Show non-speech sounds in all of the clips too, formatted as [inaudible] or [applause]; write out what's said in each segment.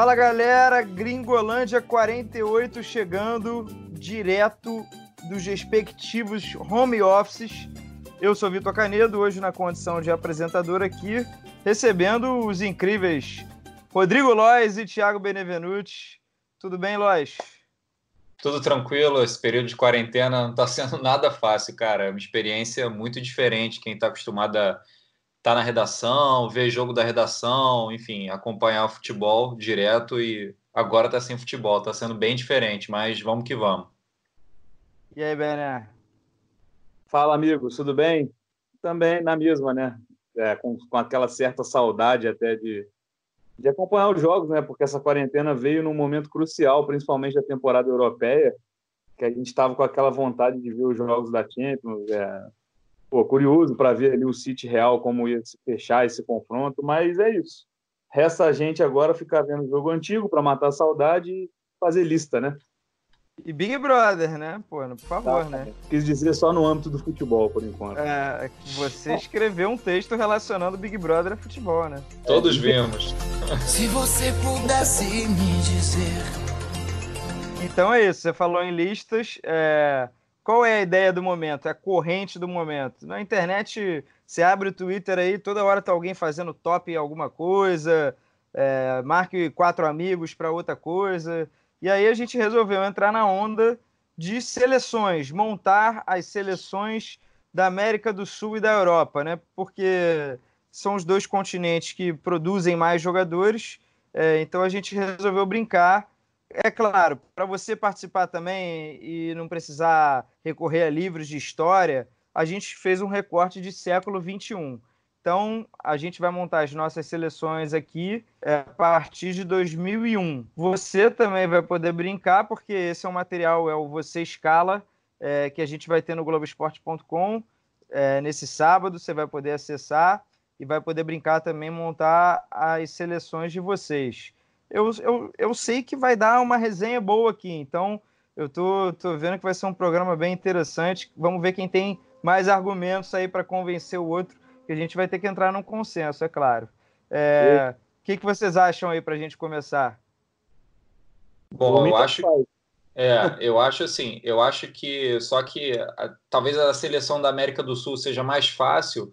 Fala galera, Gringolândia 48 chegando direto dos respectivos home offices. Eu sou Vitor Canedo, hoje na condição de apresentador aqui, recebendo os incríveis Rodrigo Lois e Thiago Benevenuti. Tudo bem, Lois? Tudo tranquilo, esse período de quarentena não está sendo [laughs] nada fácil, cara. É uma experiência muito diferente. Quem está acostumado a estar tá na redação, ver jogo da redação, enfim, acompanhar o futebol direto e agora está sem futebol, está sendo bem diferente, mas vamos que vamos. E aí, Bené? Fala, amigos, tudo bem? Também na mesma, né? É, com, com aquela certa saudade até de, de acompanhar os jogos, né? Porque essa quarentena veio num momento crucial, principalmente da temporada europeia, que a gente estava com aquela vontade de ver os jogos da Champions. É, pô, curioso para ver ali o City Real como ia se fechar esse confronto, mas é isso. Resta a gente agora ficar vendo o jogo antigo para matar a saudade e fazer lista, né? E Big Brother, né? Pô, por favor, tá, né? Quis dizer só no âmbito do futebol, por enquanto. É, você escreveu um texto relacionando Big Brother a futebol, né? Todos vimos. [laughs] Se você pudesse me dizer. Então é isso, você falou em listas. É... Qual é a ideia do momento? É a corrente do momento. Na internet, você abre o Twitter aí, toda hora tá alguém fazendo top em alguma coisa, é... marque quatro amigos para outra coisa. E aí a gente resolveu entrar na onda de seleções, montar as seleções da América do Sul e da Europa, né? Porque são os dois continentes que produzem mais jogadores. É, então a gente resolveu brincar. É claro, para você participar também e não precisar recorrer a livros de história, a gente fez um recorte de século 21. Então, a gente vai montar as nossas seleções aqui é, a partir de 2001. Você também vai poder brincar, porque esse é o material, é o Você Escala, é, que a gente vai ter no Globoesporte.com é, nesse sábado. Você vai poder acessar e vai poder brincar também, montar as seleções de vocês. Eu, eu, eu sei que vai dar uma resenha boa aqui, então eu tô, tô vendo que vai ser um programa bem interessante. Vamos ver quem tem mais argumentos aí para convencer o outro que a gente vai ter que entrar num consenso, é claro. É, o que, que vocês acham aí para a gente começar? Bom, eu acho, é, eu acho assim, eu acho que só que a, talvez a seleção da América do Sul seja mais fácil,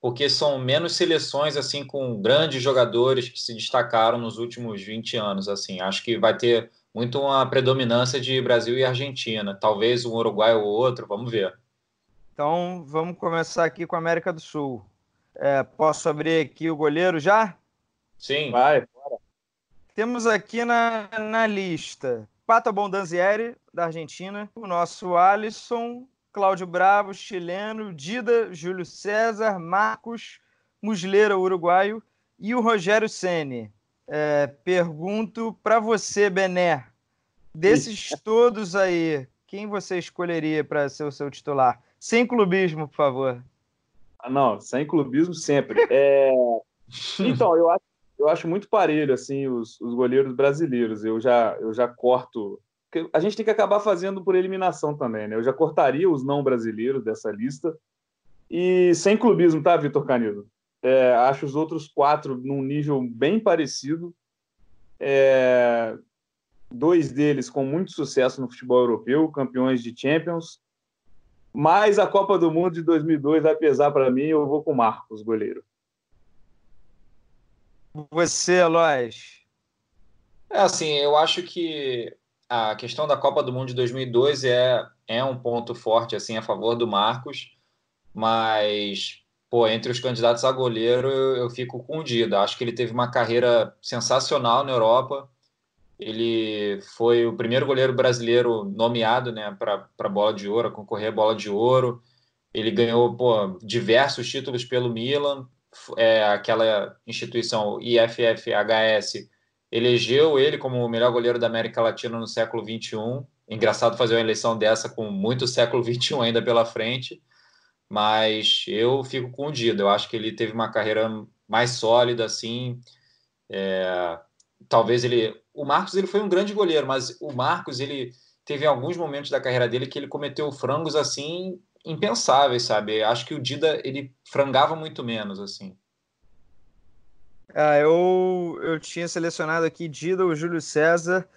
porque são menos seleções assim com grandes jogadores que se destacaram nos últimos 20 anos, assim. Acho que vai ter muito uma predominância de Brasil e Argentina, talvez um Uruguai ou outro, vamos ver. Então, vamos começar aqui com a América do Sul. É, posso abrir aqui o goleiro já? Sim. Vai, bora. Temos aqui na, na lista Pato Bondanzieri, da Argentina, o nosso Alisson, Cláudio Bravo, chileno, Dida, Júlio César, Marcos, Musleira, uruguaio, e o Rogério Ceni. É, pergunto para você, Bené, desses todos aí, quem você escolheria para ser o seu titular? Sem clubismo, por favor. Ah, não, sem clubismo sempre. É... Então, eu acho, eu acho muito parelho assim os, os goleiros brasileiros. Eu já, eu já corto. A gente tem que acabar fazendo por eliminação também, né? Eu já cortaria os não brasileiros dessa lista. E sem clubismo, tá, Vitor Canido? É, acho os outros quatro num nível bem parecido. É, dois deles com muito sucesso no futebol europeu, campeões de Champions. Mas a Copa do Mundo de 2002 vai pesar para mim, eu vou com o Marcos, goleiro. Você, Lois? É assim, eu acho que a questão da Copa do Mundo de 2002 é, é um ponto forte assim a favor do Marcos, mas pô, entre os candidatos a goleiro eu, eu fico com o Dida. Acho que ele teve uma carreira sensacional na Europa ele foi o primeiro goleiro brasileiro nomeado né, para bola de ouro, a concorrer à bola de ouro. Ele ganhou pô, diversos títulos pelo Milan, é, aquela instituição IFFHS elegeu ele como o melhor goleiro da América Latina no século XXI. Engraçado fazer uma eleição dessa com muito século XXI ainda pela frente, mas eu fico com o Dida. Eu acho que ele teve uma carreira mais sólida, assim. É, talvez ele o Marcos ele foi um grande goleiro, mas o Marcos ele teve alguns momentos da carreira dele que ele cometeu frangos assim impensáveis, sabe? Acho que o Dida ele frangava muito menos assim. Ah, eu, eu tinha selecionado aqui Dida ou Júlio César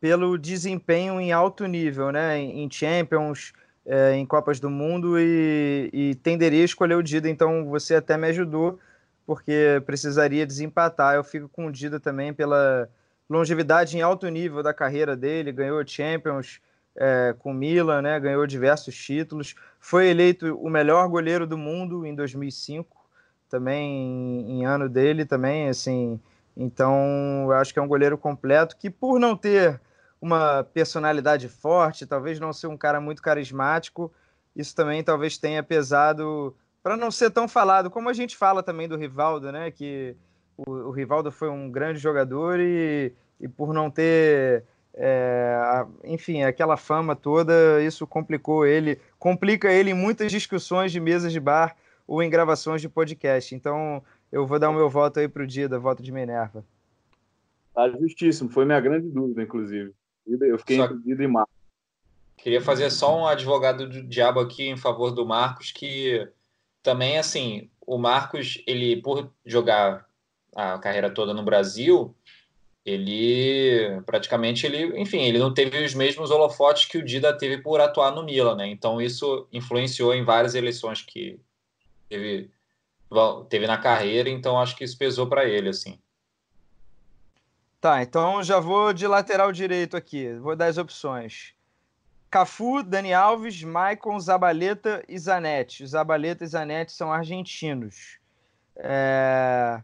pelo desempenho em alto nível, né? Em Champions, é, em Copas do Mundo e, e tenderia a escolher o Dida, então você até me ajudou, porque precisaria desempatar. Eu fico com o Dida também pela longevidade em alto nível da carreira dele, ganhou Champions é, com Milan, né? Ganhou diversos títulos, foi eleito o melhor goleiro do mundo em 2005, também em, ano dele também, assim. Então, eu acho que é um goleiro completo que, por não ter uma personalidade forte, talvez não ser um cara muito carismático. Isso também talvez tenha pesado para não ser tão falado, como a gente fala também do Rivaldo, né? Que o, o Rivaldo foi um grande jogador e, e por não ter, é, enfim, aquela fama toda, isso complicou ele, complica ele em muitas discussões de mesas de bar ou em gravações de podcast. Então, eu vou dar o meu voto aí para o dia da voto de Minerva. Tá justíssimo, foi minha grande dúvida, inclusive. Eu fiquei só... em Marcos. Queria fazer só um advogado do diabo aqui em favor do Marcos, que também, assim, o Marcos, ele, por jogar a carreira toda no Brasil, ele praticamente, ele, enfim, ele não teve os mesmos holofotes que o Dida teve por atuar no Milan, né? Então isso influenciou em várias eleições que teve, teve na carreira, então acho que isso pesou para ele, assim. Tá, então já vou de lateral direito aqui. Vou dar as opções. Cafu, Dani Alves, Maicon, Zabaleta e Zanetti. Zabaleta e Zanetti são argentinos. É...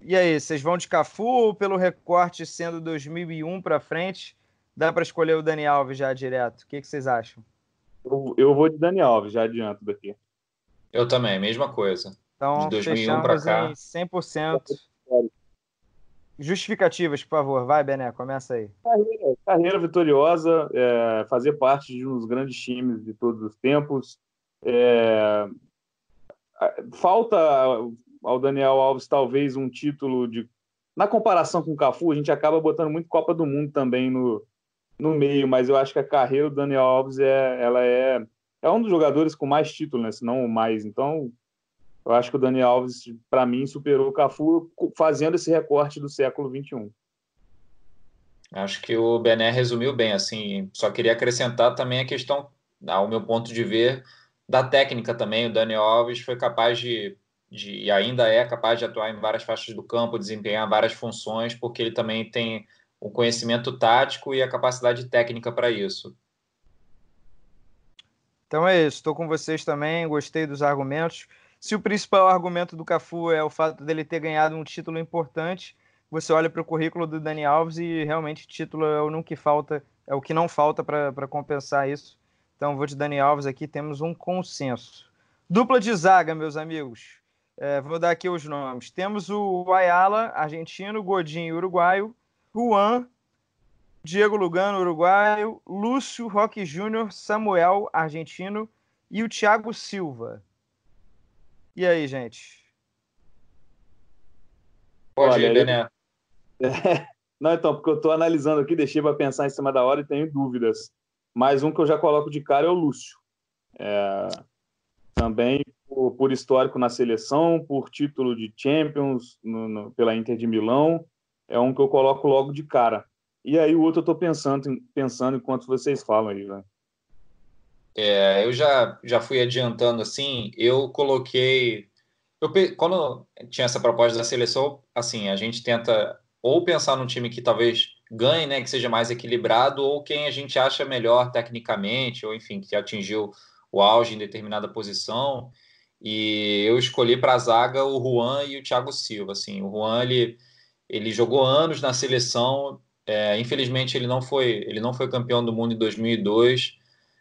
E aí, vocês vão de Cafu ou pelo recorte sendo 2001 para frente, dá para escolher o Dani Alves já direto? O que, que vocês acham? Eu, eu, vou de Dani Alves, já adianto daqui. Eu também, mesma coisa. Então, de 2001 para cá. 100%. Justificativas, por favor. Vai, Bené, começa aí. Carreira, carreira vitoriosa, é, fazer parte de um dos grandes times de todos os tempos. É, falta ao Daniel Alves talvez um título de. Na comparação com o Cafu, a gente acaba botando muito Copa do Mundo também no, no meio, mas eu acho que a carreira do Daniel Alves é, ela é, é um dos jogadores com mais títulos, né? se não o mais. Então, eu acho que o Dani Alves, para mim, superou o Cafu fazendo esse recorte do século XXI. Acho que o Bené resumiu bem. Assim, só queria acrescentar também a questão, ao meu ponto de ver, da técnica também. O Dani Alves foi capaz de, de, e ainda é capaz de atuar em várias faixas do campo, desempenhar várias funções, porque ele também tem o conhecimento tático e a capacidade técnica para isso. Então é isso, estou com vocês também, gostei dos argumentos. Se o principal argumento do Cafu é o fato dele ter ganhado um título importante, você olha para o currículo do Dani Alves e realmente título é o que falta, é o que não falta para compensar isso. Então vou de Dani Alves aqui, temos um consenso. Dupla de zaga, meus amigos. É, vou dar aqui os nomes. Temos o Ayala, argentino, Godinho, uruguaio, Juan, Diego Lugano, uruguaio, Lúcio Roque Júnior, Samuel, argentino, e o Thiago Silva. E aí, gente? Pode Olha, ir, Bené. [laughs] Não, então, porque eu estou analisando aqui, deixei para pensar em cima da hora e tenho dúvidas. Mas um que eu já coloco de cara é o Lúcio. É... Também por, por, histórico na seleção, por título de Champions no, no, pela Inter de Milão, é um que eu coloco logo de cara. E aí o outro eu estou pensando, pensando enquanto vocês falam aí, velho. É, eu já, já fui adiantando assim, eu coloquei. Eu, quando tinha essa proposta da seleção, assim, a gente tenta ou pensar num time que talvez ganhe, né, que seja mais equilibrado, ou quem a gente acha melhor tecnicamente, ou enfim, que atingiu o auge em determinada posição. E eu escolhi para a zaga o Juan e o Thiago Silva. Assim, o Juan ele, ele jogou anos na seleção. É, infelizmente ele não foi ele não foi campeão do mundo em 2002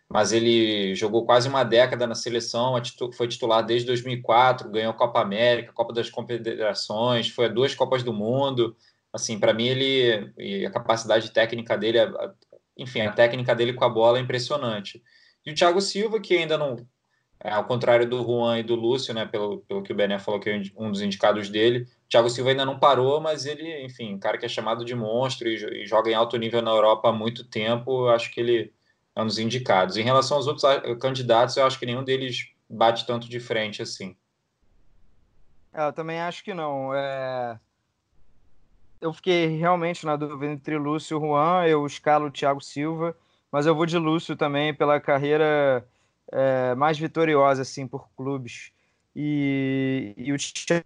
mas ele jogou quase uma década na seleção, foi titular desde 2004, ganhou a Copa América, Copa das Confederações, foi a duas Copas do Mundo. Assim, para mim ele e a capacidade técnica dele, enfim, a técnica dele com a bola é impressionante. E o Thiago Silva, que ainda não, é, ao contrário do Juan e do Lúcio, né, pelo, pelo que o Bené falou que é um dos indicados dele, o Thiago Silva ainda não parou, mas ele, enfim, um cara que é chamado de monstro e, e joga em alto nível na Europa há muito tempo, acho que ele é um dos indicados. Em relação aos outros candidatos, eu acho que nenhum deles bate tanto de frente assim. É, eu também acho que não. É... Eu fiquei realmente na dúvida entre Lúcio e Juan, eu escalo o Thiago Silva, mas eu vou de Lúcio também pela carreira é, mais vitoriosa assim por clubes. E, e o Thiago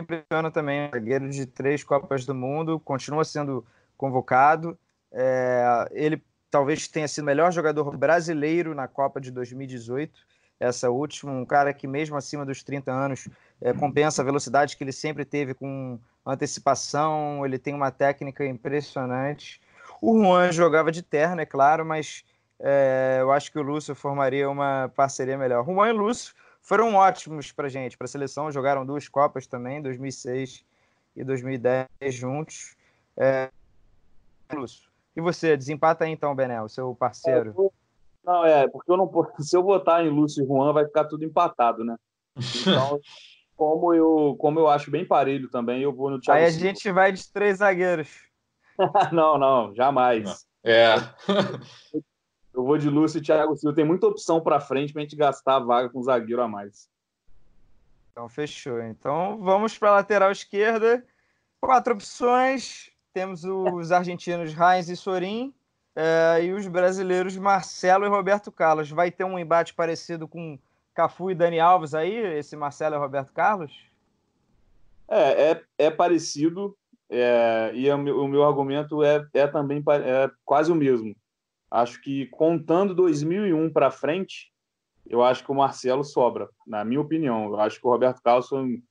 impressiona também, zagueiro de três Copas do Mundo, continua sendo convocado. É, ele talvez tenha sido o melhor jogador brasileiro na Copa de 2018, essa última, um cara que mesmo acima dos 30 anos é, compensa a velocidade que ele sempre teve com antecipação, ele tem uma técnica impressionante. O Juan jogava de terno, é claro, mas é, eu acho que o Lúcio formaria uma parceria melhor. Juan e Lúcio foram ótimos para gente, para a seleção, jogaram duas Copas também, 2006 e 2010 juntos. É, Lúcio, e você, desempata aí então, Benel, seu parceiro. Não, é, porque eu não [laughs] se eu votar em Lúcio e Juan, vai ficar tudo empatado, né? Então, [laughs] como eu, como eu acho bem parelho também, eu vou no Thiago Aí a Silva. gente vai de três zagueiros. [laughs] não, não, jamais. É. eu vou de Lúcio e Thiago Silva. Tem muita opção para frente para a gente gastar a vaga com zagueiro a mais. Então, fechou. Então, vamos para a lateral esquerda. Quatro opções. Temos os argentinos Heinz e Sorin. É, e os brasileiros Marcelo e Roberto Carlos. Vai ter um embate parecido com Cafu e Dani Alves aí, esse Marcelo e Roberto Carlos? É, é, é parecido. É, e o meu, o meu, argumento é, é também é quase o mesmo. Acho que contando 2001 para frente, eu acho que o Marcelo sobra, na minha opinião. Eu acho que o Roberto Carlos foi um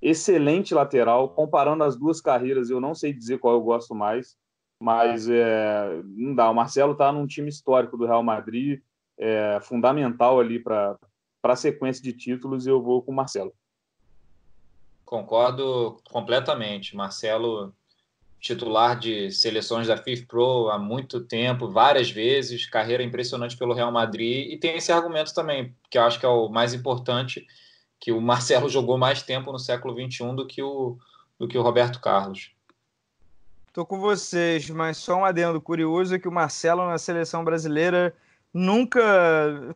excelente lateral. Comparando as duas carreiras, eu não sei dizer qual eu gosto mais, mas é, não dá. O Marcelo está num time histórico do Real Madrid, é, fundamental ali para a sequência de títulos, e eu vou com o Marcelo. Concordo completamente. Marcelo, titular de seleções da FIFA Pro há muito tempo, várias vezes, carreira impressionante pelo Real Madrid, e tem esse argumento também, que eu acho que é o mais importante, que o Marcelo [laughs] jogou mais tempo no século XXI do que o, do que o Roberto Carlos. Tô com vocês, mas só um adendo curioso é que o Marcelo na seleção brasileira nunca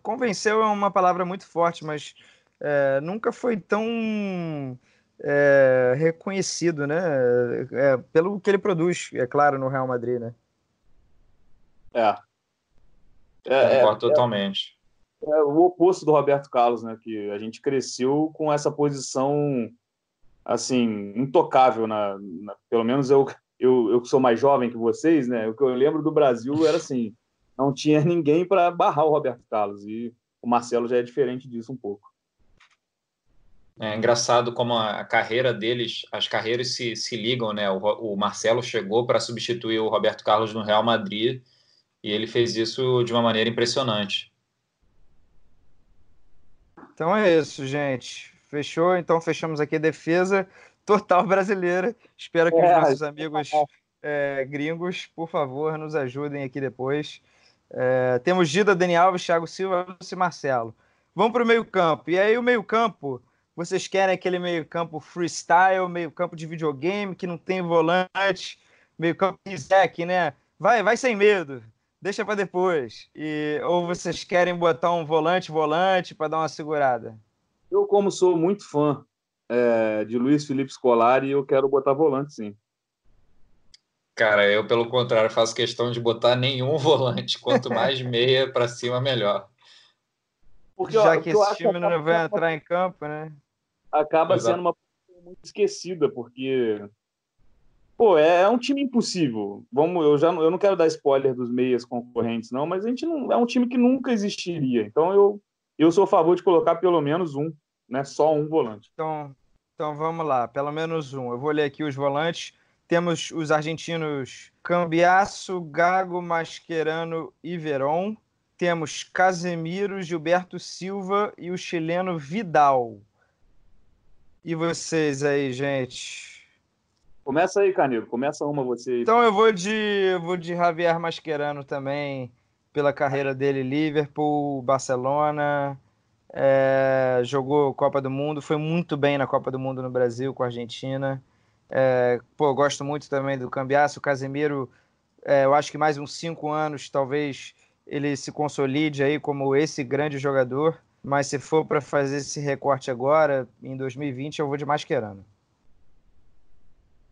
convenceu é uma palavra muito forte, mas é, nunca foi tão é, reconhecido, né? É, pelo que ele produz, é claro, no Real Madrid, né? É. é Concordo é, totalmente. É, o oposto do Roberto Carlos, né? Que a gente cresceu com essa posição assim intocável na, na pelo menos eu eu, eu que sou mais jovem que vocês, né? O que eu lembro do Brasil era assim, não tinha ninguém para barrar o Roberto Carlos e o Marcelo já é diferente disso um pouco. É engraçado como a carreira deles, as carreiras se, se ligam, né? O, o Marcelo chegou para substituir o Roberto Carlos no Real Madrid e ele fez isso de uma maneira impressionante. Então é isso, gente. Fechou? Então fechamos aqui a defesa total [laughs] brasileira. Espero que é, os nossos amigos é, gringos, por favor, nos ajudem aqui depois. É, temos Gida, Dani Alves, Thiago Silva e Marcelo. Vamos para o meio-campo. E aí, o meio-campo, vocês querem aquele meio-campo freestyle, meio-campo de videogame, que não tem volante, meio-campo Isaac, né? Vai, vai sem medo, deixa para depois. E, ou vocês querem botar um volante, volante, para dar uma segurada? Eu, como sou muito fã é, de Luiz Felipe Scolari, eu quero botar volante, sim. Cara, eu, pelo contrário, faço questão de botar nenhum [laughs] volante. Quanto mais meia para cima, melhor. Porque, Já que esse time não vai entrar em campo, né? Acaba Exato. sendo uma muito esquecida, porque pô, é, é, um time impossível. Vamos, eu já eu não quero dar spoiler dos meias concorrentes, não, mas a gente não é um time que nunca existiria. Então eu eu sou a favor de colocar pelo menos um né? Só um volante. Então, então vamos lá, pelo menos um. Eu vou ler aqui os volantes. Temos os argentinos Cambiasso, Gago, Mascherano e Veron. Temos Casemiro, Gilberto Silva e o chileno Vidal. E vocês aí, gente? Começa aí, Canilo. Começa uma você. Então eu vou de, eu vou de Javier Mascherano também, pela carreira dele, Liverpool, Barcelona, é, jogou Copa do Mundo, foi muito bem na Copa do Mundo no Brasil com a Argentina. É, pô, gosto muito também do Cambiaço, o Casemiro, é, eu acho que mais uns cinco anos talvez ele se consolide aí como esse grande jogador. Mas se for para fazer esse recorte agora, em 2020, eu vou de Mascherano.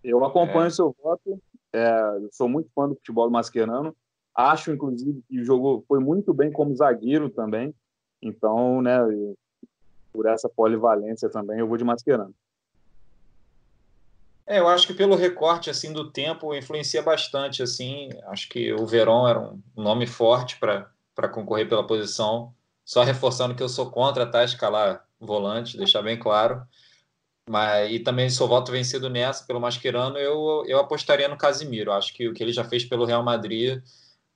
Eu acompanho o é. seu voto. É, sou muito fã do futebol do Mascherano. Acho, inclusive, que jogou, foi muito bem como zagueiro também. Então, né, por essa polivalência também, eu vou de Mascherano. É, eu acho que pelo recorte assim do tempo influencia bastante assim. Acho que o Verón era um nome forte para concorrer pela posição. Só reforçando que eu sou contra tá escalar volante, deixar bem claro. Mas e também sou voto vencido nessa pelo Mascherano, eu eu apostaria no Casimiro. Acho que o que ele já fez pelo Real Madrid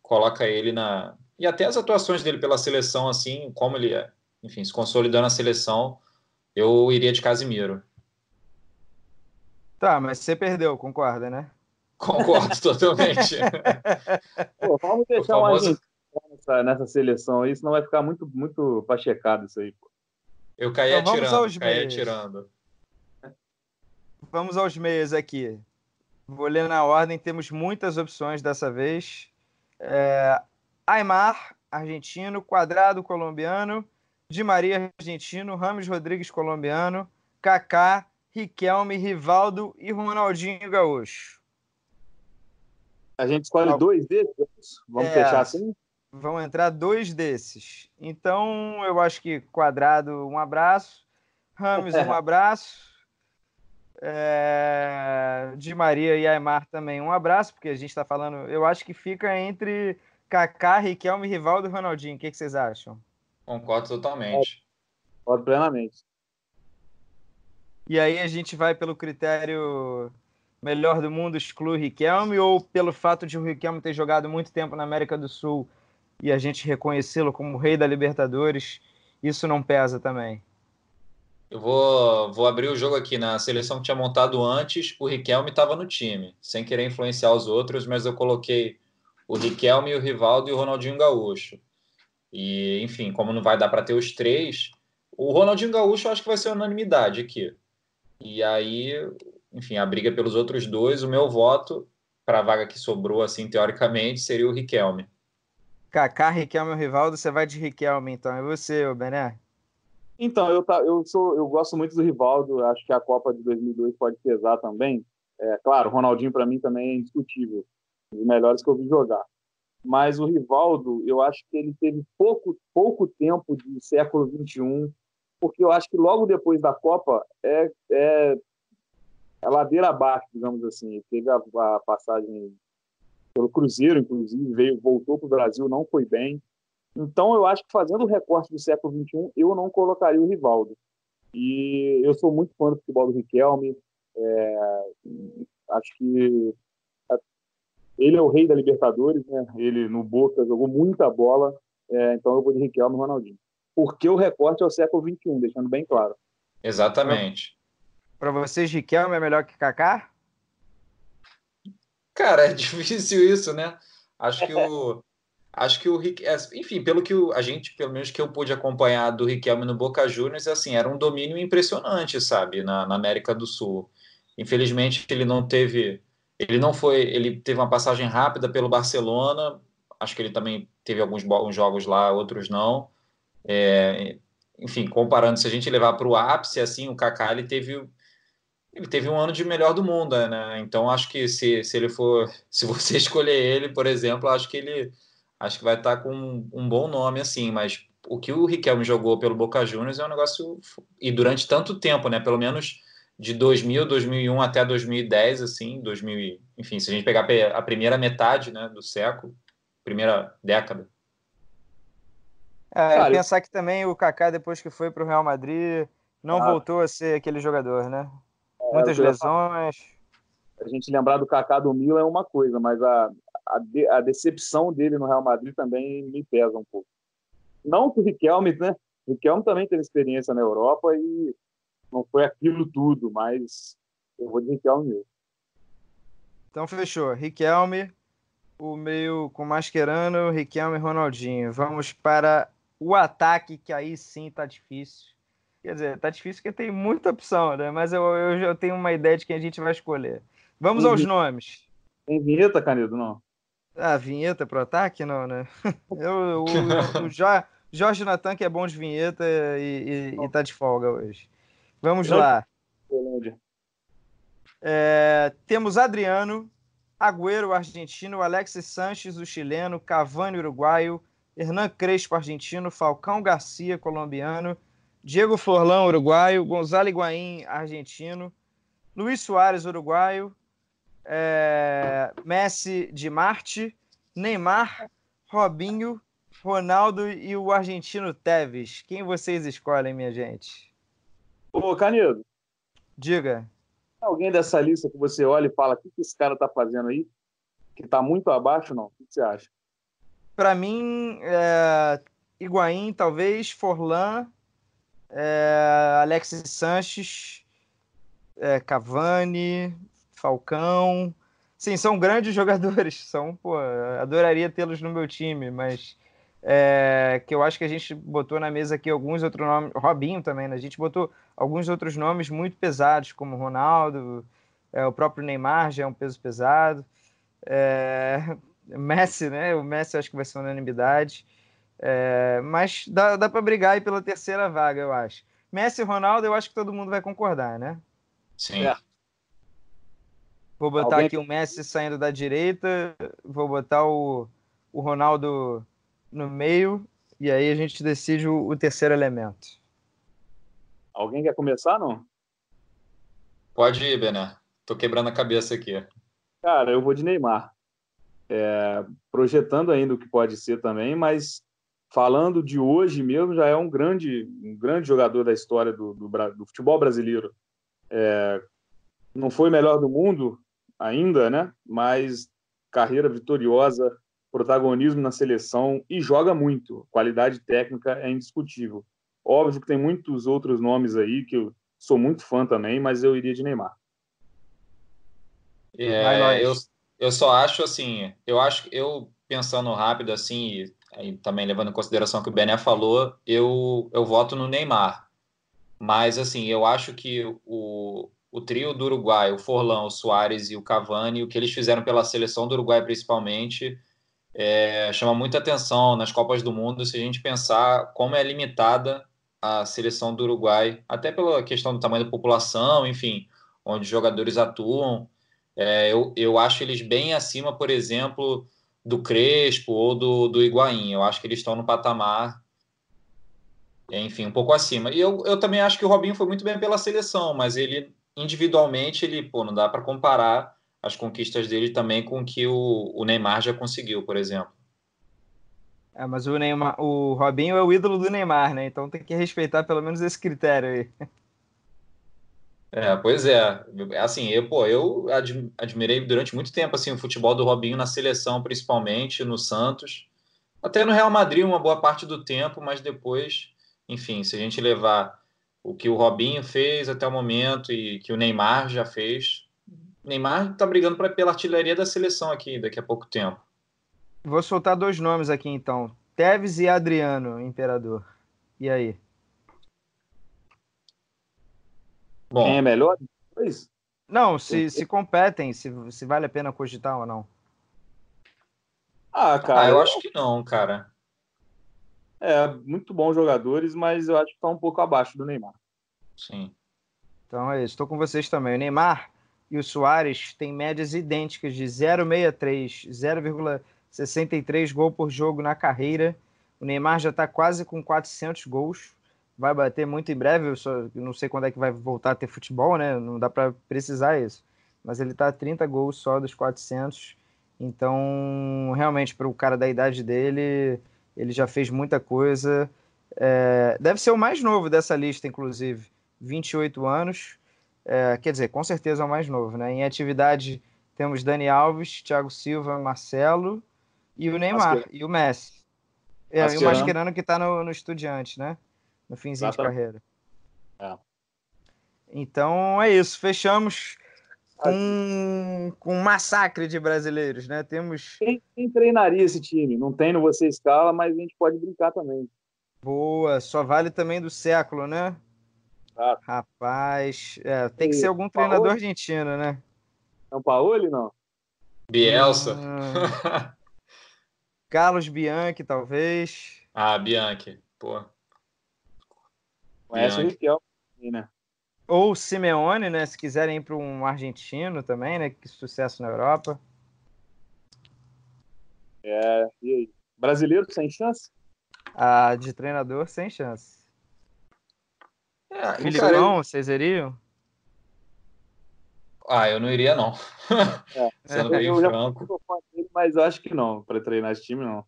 coloca ele na e até as atuações dele pela seleção assim, como ele é, enfim, se consolidando na seleção, eu iria de Casimiro. Tá, mas você perdeu, concorda, né? Concordo totalmente. [laughs] Pô, vamos deixar o famoso... nessa, nessa seleção aí, senão vai ficar muito, muito pachecado isso aí. Pô. Eu caí então, atirando, caí atirando. Vamos aos meios aqui. Vou ler na ordem, temos muitas opções dessa vez. É, Aymar, argentino. Quadrado, colombiano. Di Maria, argentino. Rames Rodrigues, colombiano. Kaká, Riquelme, Rivaldo e Ronaldinho Gaúcho. A gente escolhe dois desses? Vamos é, fechar assim? Vão entrar dois desses. Então, eu acho que Quadrado, um abraço. Rames, um [laughs] abraço. É... Di Maria e Aymar também, um abraço, porque a gente está falando. Eu acho que fica entre Kaká, Riquelme, Rivaldo e Ronaldinho. O que, que vocês acham? Concordo totalmente. Concordo plenamente. E aí a gente vai pelo critério melhor do mundo, exclui Riquelme, ou pelo fato de o Riquelme ter jogado muito tempo na América do Sul e a gente reconhecê-lo como rei da Libertadores, isso não pesa também? Eu vou, vou abrir o jogo aqui na seleção que tinha montado antes. O Riquelme estava no time, sem querer influenciar os outros, mas eu coloquei o Riquelme, o Rivaldo e o Ronaldinho Gaúcho. E, enfim, como não vai dar para ter os três, o Ronaldinho Gaúcho eu acho que vai ser unanimidade aqui. E aí, enfim, a briga pelos outros dois, o meu voto para a vaga que sobrou, assim, teoricamente, seria o Riquelme. Kaká, Riquelme e Rivaldo, você vai de Riquelme, então. É você, o Bené? Então, eu, tá, eu, sou, eu gosto muito do Rivaldo, acho que a Copa de 2002 pode pesar também. É, claro, o Ronaldinho para mim também é indiscutível, um dos melhores que eu vi jogar. Mas o Rivaldo, eu acho que ele teve pouco, pouco tempo de século XXI porque eu acho que logo depois da Copa é, é, é ladeira abaixo, digamos assim. Teve a, a, passagem pelo Cruzeiro, inclusive, veio, voltou para o Brasil, não foi bem. Então, eu acho que fazendo o recorte do século XXI, eu não colocaria o Rivaldo. E eu sou muito fã do futebol do Riquelme. É, acho que ele é o rei da Libertadores, né? Ele no Boca jogou muita bola. É, então, eu vou de Riquelme e Ronaldinho porque o recorte é o século XXI, deixando bem claro. Exatamente. Para vocês, Riquelme é melhor que Kaká? Cara, é [laughs] difícil isso, né? Acho que o. Acho que o é, enfim, pelo que a gente, pelo menos que eu pude acompanhar do Riquelme no Boca Juniors, assim, era um domínio impressionante, sabe, na, na América do Sul. Infelizmente, ele não teve, ele não foi, ele teve uma passagem rápida pelo Barcelona. Acho que ele também teve alguns jogos lá, outros não. É, enfim, comparando, se a gente levar para o ápice, assim, o Kaká ele teve ele teve um ano de melhor do mundo, né? Então acho que se, se ele for, [laughs] se você escolher ele, por exemplo, acho que ele acho que vai estar tá com um, um bom nome assim, mas o que o Riquelme jogou pelo Boca Juniors é um negócio e durante tanto tempo, né? Pelo menos de 2000, 2001 até 2010, assim, 2000, enfim, se a gente pegar a primeira metade, né, do século, primeira década, é, Cara, pensar que também o Kaká, depois que foi para o Real Madrid, não ah, voltou a ser aquele jogador, né? Muitas lesões. A gente lembrar do Kaká do Milan é uma coisa, mas a, a, de, a, decepção dele no Real Madrid também me pesa um pouco. Não que o Riquelme, né? O Riquelme também teve experiência na Europa e não foi aquilo tudo, mas eu vou de Riquelme mesmo. Então fechou. Riquelme, o meio com Mascherano, Riquelme e Ronaldinho. Vamos para o ataque, que aí sim tá difícil. Quer dizer, tá difícil porque tem muita opção, né? Mas eu, eu já tenho uma ideia de quem a gente vai escolher. Vamos tem aos nomes. Tem vinheta, Canedo, não? Ah, vinheta pro ataque, não, né? [laughs] Eu, eu, eu, já, Jorge Natan, que é bom de vinheta e, e, e tá de folga hoje. Vamos lá. É, temos Adriano, Agüero, argentino, Alexis Sanches, o chileno, Cavani, uruguaio, Hernan Crespo, argentino, Falcão Garcia, colombiano, Diego Forlán, uruguaio, Gonzalo Higuaín, argentino, Luiz Soares, uruguaio, é, Messi de Marte, Neymar, Robinho, Ronaldo e o argentino Tevez. Quem vocês escolhem, minha gente? Ô, Canedo. Diga. Alguém dessa lista que você olha e fala: o que esse cara tá fazendo aí? Que tá muito abaixo, não? O que você acha? Para mim, é... Higuaín, talvez, Forlan, é... Alexis Sanches, é... Cavani, Falcão. Sim, são grandes [laughs] jogadores. São, pô, adoraria tê-los no meu time, mas é, que eu acho que a gente botou na mesa aqui alguns outros nomes, Robinho também, né? A gente botou alguns outros nomes muito pesados, como Ronaldo, é, o próprio Neymar já é um peso pesado. É, [laughs] Messi, né? O Messi acho que vai ser unanimidade. É, mas dá, dá para brigar aí pela terceira vaga, eu acho. Messi e Ronaldo, eu acho que todo mundo vai concordar, né? Sim. É. Vou botar Alguém... aqui o Messi saindo da direita, vou botar o, o Ronaldo no meio, e aí a gente decide o, o terceiro elemento. Alguém quer começar, não? Pode ir, Bené. Tô quebrando a cabeça aqui. Cara, eu vou de Neymar. É, projetando ainda o que pode ser também, mas falando de hoje mesmo, já é um grande, um grande jogador da história do, do, do futebol brasileiro. É, não foi melhor do mundo, ainda, né? Mas carreira vitoriosa, protagonismo na seleção e joga muito. Qualidade técnica é indiscutível. Óbvio que tem muitos outros nomes aí que eu sou muito fã também, mas eu iria de Neymar. É, eu, eu só acho assim, eu acho eu pensando rápido assim, e, também levando em consideração o que o Bené falou, eu, eu voto no Neymar. Mas assim, eu acho que o, o trio do Uruguai, o Forlão, o Soares e o Cavani, o que eles fizeram pela seleção do Uruguai principalmente, é, chama muita atenção nas Copas do Mundo se a gente pensar como é limitada a seleção do Uruguai, até pela questão do tamanho da população, enfim, onde os jogadores atuam. É, eu, eu acho eles bem acima, por exemplo, do Crespo ou do, do Higuaín. Eu acho que eles estão no patamar enfim, um pouco acima. E eu, eu também acho que o Robinho foi muito bem pela seleção, mas ele individualmente ele, pô, não dá para comparar as conquistas dele também com o que o, o Neymar já conseguiu, por exemplo. É, mas o Neymar, o Robinho é o ídolo do Neymar, né? Então tem que respeitar pelo menos esse critério aí. É, pois é. Assim, eu, pô, eu admirei durante muito tempo assim o futebol do Robinho na seleção, principalmente no Santos, até no Real Madrid uma boa parte do tempo, mas depois, enfim, se a gente levar o que o Robinho fez até o momento e que o Neymar já fez. Neymar está brigando pra, pela artilharia da seleção aqui daqui a pouco tempo. Vou soltar dois nomes aqui então: Teves e Adriano, Imperador. E aí? Bom, Quem é melhor? Dois? Não, se, se competem, se, se vale a pena cogitar ou não. Ah, cara. Ah, eu acho que não, cara. É, muito bons jogadores, mas eu acho que está um pouco abaixo do Neymar. Sim. Então é isso, estou com vocês também. O Neymar e o Soares têm médias idênticas de 0,63, 0,63 gol por jogo na carreira. O Neymar já está quase com 400 gols. Vai bater muito em breve. Eu só, não sei quando é que vai voltar a ter futebol, né? Não dá para precisar isso. Mas ele está a 30 gols só dos 400. Então, realmente, para o cara da idade dele, ele já fez muita coisa. É, deve ser o mais novo dessa lista, inclusive, 28 anos. É, quer dizer, com certeza é o mais novo, né? Em atividade temos Dani Alves, Thiago Silva, Marcelo e o Neymar e o Messi. É, e o Mascherano que está no, no Estudiante, né? No finzinho de carreira. É. Então é isso, fechamos com, com um massacre de brasileiros, né? Temos. Quem, quem, treinaria esse time? Não tem no Você Escala, mas a gente pode brincar também. Boa, só vale também do século, né? Ah. Rapaz, é, tem que ser algum treinador Paoli? argentino, né? É o Paoli, não? Bielsa. Hum... [laughs] Carlos Bianchi, talvez. Ah, Bianchi, pô. Conhece o Riquelme, né? Ou Simeone, né? Se quiserem ir para um argentino também, né? Que sucesso na Europa. É, e aí? Brasileiro sem chance? Ah, de treinador sem chance. É, Filipão, cara, vocês iriam? Ah, eu não iria, não. É. [laughs] Sendo bem eu franco. dele, mas eu acho que não, para treinar esse time, não.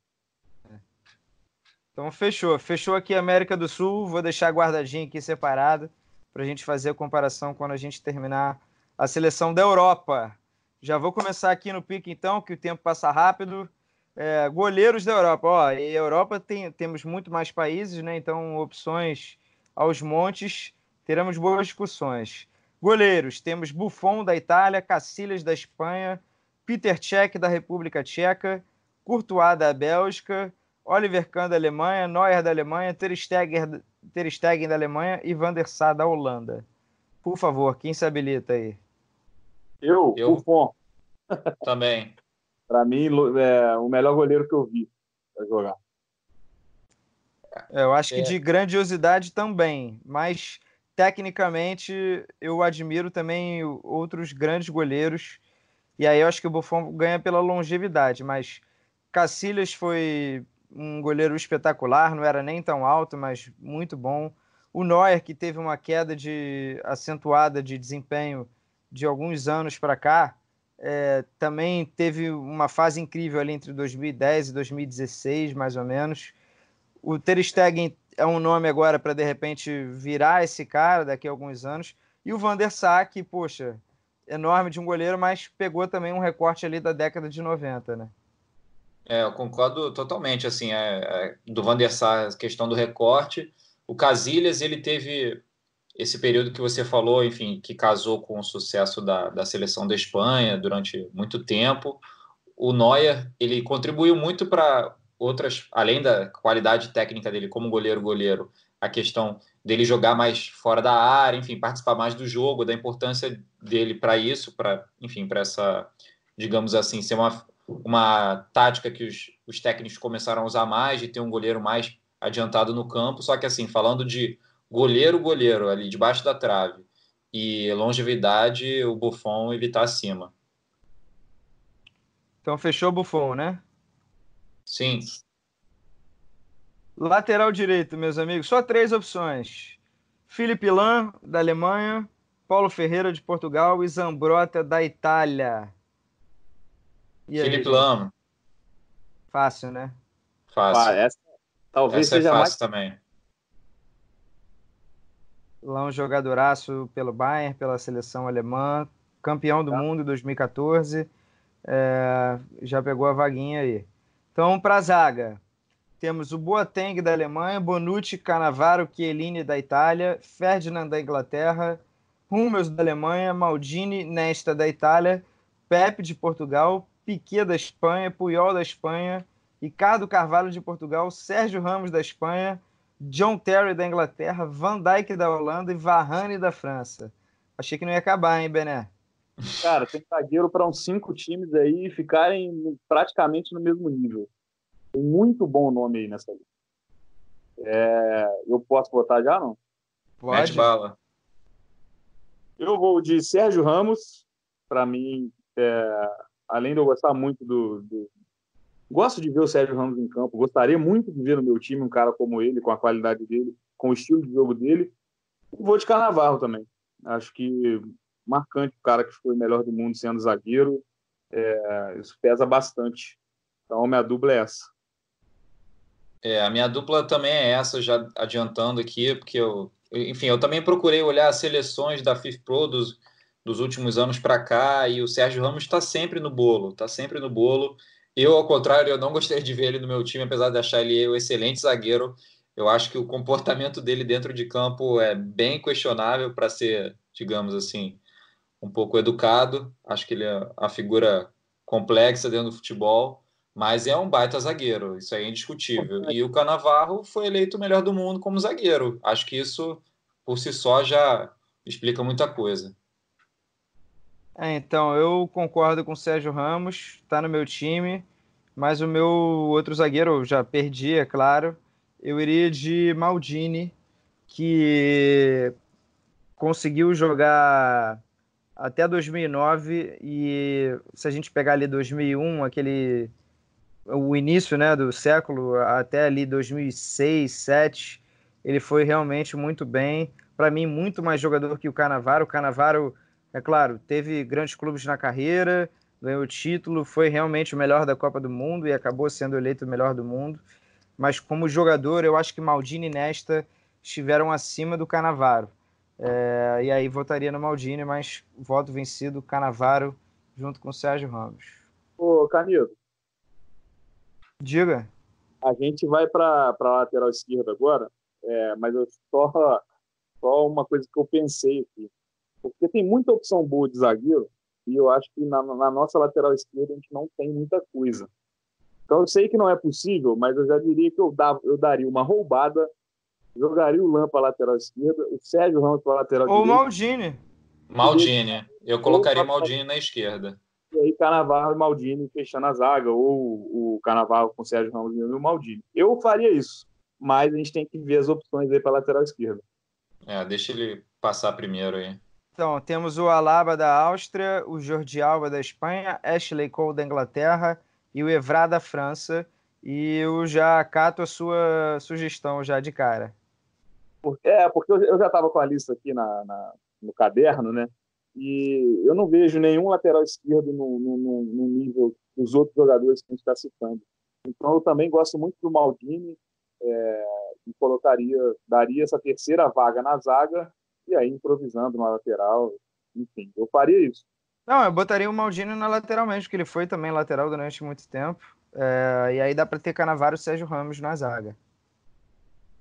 Então fechou. Fechou aqui América do Sul. Vou deixar guardadinho aqui separado para a gente fazer a comparação quando a gente terminar a seleção da Europa. Já vou começar aqui no pique então, que o tempo passa rápido. É, goleiros da Europa. Ó, e Europa tem, temos muito mais países, né? Então opções aos montes. Teremos boas discussões. Goleiros, temos Buffon da Itália, Cacilhas da Espanha, Peter Cech da República Tcheca, Courtois da Bélgica, Oliver Kahn da Alemanha, Neuer da Alemanha, Ter Stegen, Ter Stegen da Alemanha e Van der Sar da Holanda. Por favor, quem se habilita aí? Eu, Eu. Buffon, [laughs] Também. para mim, é o melhor goleiro que eu vi pra jogar. É, Eu acho que É. de grandiosidade também, mas tecnicamente eu admiro também outros grandes goleiros. E aí eu acho que o Buffon ganha pela longevidade, mas Cacilhas foi um goleiro espetacular, não era nem tão alto, mas muito bom. O Neuer, que teve uma queda de acentuada de desempenho de alguns anos para cá, é, também teve uma fase incrível ali entre 2010 e 2016, mais ou menos. O Ter Stegen é um nome agora para de repente virar esse cara daqui a alguns anos. E o Van der Sar, que, poxa, enorme de um goleiro, mas pegou também um recorte ali da década de 90, né? É, eu concordo totalmente, assim, é, é, do Van der Sar, a questão do recorte. O Casilhas, ele teve esse período que você falou, enfim, que casou com o sucesso da, da seleção da Espanha durante muito tempo. O Neuer, ele contribuiu muito para outras, além da qualidade técnica dele como goleiro-goleiro, a questão dele jogar mais fora da área, enfim, participar mais do jogo, da importância dele para isso, para, enfim, para essa, digamos assim, ser uma, uma tática que os, os técnicos começaram a usar mais, de ter um goleiro mais adiantado no campo. Só que, assim, falando de goleiro-goleiro ali debaixo da trave e longevidade, o Buffon está acima. Então fechou o Buffon, né? Sim, Lateral direito, meus amigos, só três opções: Felipe Lan, da Alemanha, Paulo Ferreira, de Portugal e Zambrota, da Itália. E aí, Felipe? Lama, Fácil, né? fácil. Ah, essa talvez Essa é seja fácil mais. também. Lá um jogadoraço pelo Bayern, pela seleção alemã, campeão do Tá. mundo em 2014, é, já pegou a vaguinha aí. Então, para a zaga, temos o Boateng da Alemanha, Bonucci, Cannavaro, Chiellini da Itália, Ferdinand da Inglaterra, Hummels da Alemanha, Maldini, Nesta da Itália, Pepe de Portugal, Piquet da Espanha, Puyol da Espanha, Ricardo Carvalho de Portugal, Sérgio Ramos da Espanha, John Terry da Inglaterra, Van Dijk da Holanda e Varane da França. Achei que não ia acabar, hein, Bené? Cara, tem zagueiro para uns cinco times aí e ficarem praticamente no mesmo nível. Tem muito bom nome aí nessa lista. É, eu posso botar já, não? Mete bala. Eu vou de Sérgio Ramos. Para mim, é, além de eu gostar muito do, do- Gosto de ver o Sérgio Ramos em campo. Gostaria muito de ver no meu time um cara como ele, com a qualidade dele, com o estilo de jogo dele. Vou de Carnaval também. Acho que marcante o cara que foi o melhor do mundo sendo zagueiro. É, isso pesa bastante. Então, minha dupla é essa. É, a minha dupla também é essa, já adiantando aqui, porque eu, enfim, eu também procurei olhar as seleções da FIFA Pro dos, dos últimos anos para cá e o Sérgio Ramos está sempre no bolo, está sempre no bolo. Eu, ao contrário, eu não gostaria de ver ele no meu time, apesar de achar ele um excelente zagueiro. Eu acho que o comportamento dele dentro de campo é bem questionável para ser, digamos assim, um pouco educado. Acho que ele é a figura complexa dentro do futebol. Mas é um baita zagueiro, isso aí é indiscutível. E o Canavarro foi eleito o melhor do mundo como zagueiro. Acho que isso, por si só, já explica muita coisa. É, então, eu concordo com o Sérgio Ramos, está no meu time, mas o meu outro zagueiro eu já perdi, é claro, eu iria de Maldini, que conseguiu jogar até 2009 e se a gente pegar ali 2001, aquele o início, né, do século até ali 2006, 2007, ele foi realmente muito bem. Para mim, muito mais jogador que o Canavaro. O Canavaro, é claro, teve grandes clubes na carreira, ganhou o título, foi realmente o melhor da Copa do Mundo e acabou sendo eleito o melhor do mundo. Mas como jogador, eu acho que Maldini e Nesta estiveram acima do Canavaro. É, e aí votaria no Maldini, mas voto vencido, Canavaro, junto com o Sérgio Ramos. Ô, Camilo. Diga. A gente vai para a lateral esquerda agora, é, mas eu só, só uma coisa que eu pensei aqui. Porque tem muita opção boa de zagueiro, e eu acho que na, na nossa lateral esquerda a gente não tem muita coisa. Então eu sei que não é possível, mas eu já diria que eu, dava, eu daria uma roubada jogaria o Lampa para lateral esquerda, o Sérgio Ramos para lateral Ou direita. Ou Maldini. Maldini. Eu colocaria Maldini na esquerda. E aí Canavarro e Maldini fechando a zaga, ou o Canavarro com o Sérgio Ramos e o Maldini. Eu faria isso, mas a gente tem que ver as opções aí para lateral esquerda. É, deixa ele passar primeiro aí. Então, temos o Alaba da Áustria, o Jordi Alba da Espanha, Ashley Cole da Inglaterra e o Evra da França. E eu já acato a sua sugestão já de cara. É, porque eu já estava com a lista aqui na, na, no caderno, né? E eu não vejo nenhum lateral esquerdo no, no, no nível dos outros jogadores que a gente está citando. Então eu também gosto muito do Maldini é, e colocaria, daria essa terceira vaga na zaga e aí improvisando na lateral. Enfim, eu faria isso. Não, eu botaria o Maldini na lateral mesmo, porque ele foi também lateral durante muito tempo. É, e aí dá para ter Canavaro e Sérgio Ramos na zaga.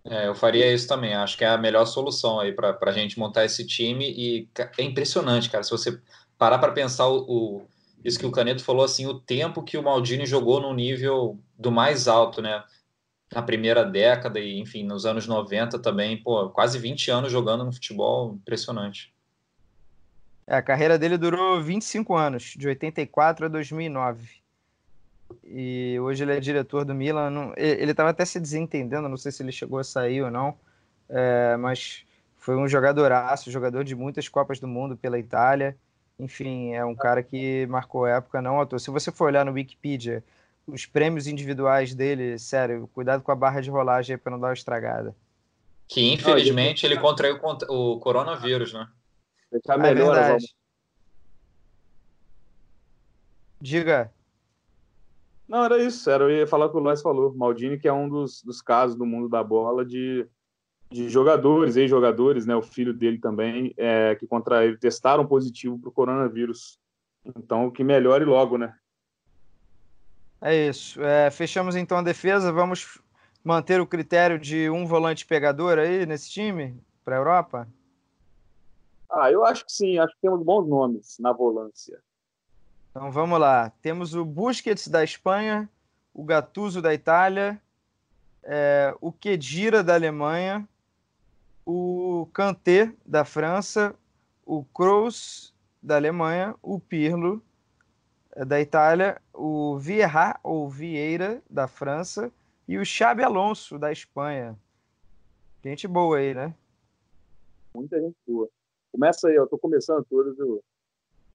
É, eu faria isso também. Acho que é a melhor solução aí para a gente montar esse time. E é impressionante, cara. Se você parar para pensar o, o, isso que o Caneto falou, assim, o tempo que o Maldini jogou no nível do mais alto, né? Na primeira década e, enfim, nos anos 90 também, pô, quase 20 anos jogando no futebol, impressionante. É, a carreira dele durou 25 anos, de 84 a 2009 e hoje ele é diretor do Milan. Ele estava até se desentendendo, não sei se ele chegou a sair ou não, é, mas foi um jogadoraço, jogador de muitas Copas do Mundo pela Itália. Enfim, é um cara que marcou época, não à toa. Se você for olhar no Wikipedia, os prêmios individuais dele, sério, cuidado com a barra de rolagem para não dar uma estragada. Que infelizmente ele contraiu o coronavírus, né? Tá melhor, é Diga. Não, era isso. Era, eu ia falar o que o Lois falou. Maldini, que é um dos, dos casos do mundo da bola de, de jogadores, ex-jogadores, né? O filho dele também, é, que contra ele testaram positivo para o coronavírus. Então, que melhore logo, né? É isso. É, fechamos então a defesa. Vamos manter o critério de um volante pegador aí nesse time para a Europa? Ah, eu acho que sim. Acho que temos bons nomes na volância. Então vamos lá. Temos o Busquets da Espanha, o Gattuso da Itália, é, o Kedira da Alemanha, o Kanté da França, o Kroos da Alemanha, o Pirlo da Itália, o Vieira ou Vieira da França e o Xabi Alonso da Espanha. Gente boa aí, né? Muita gente boa. Começa aí, eu tô começando todas, eu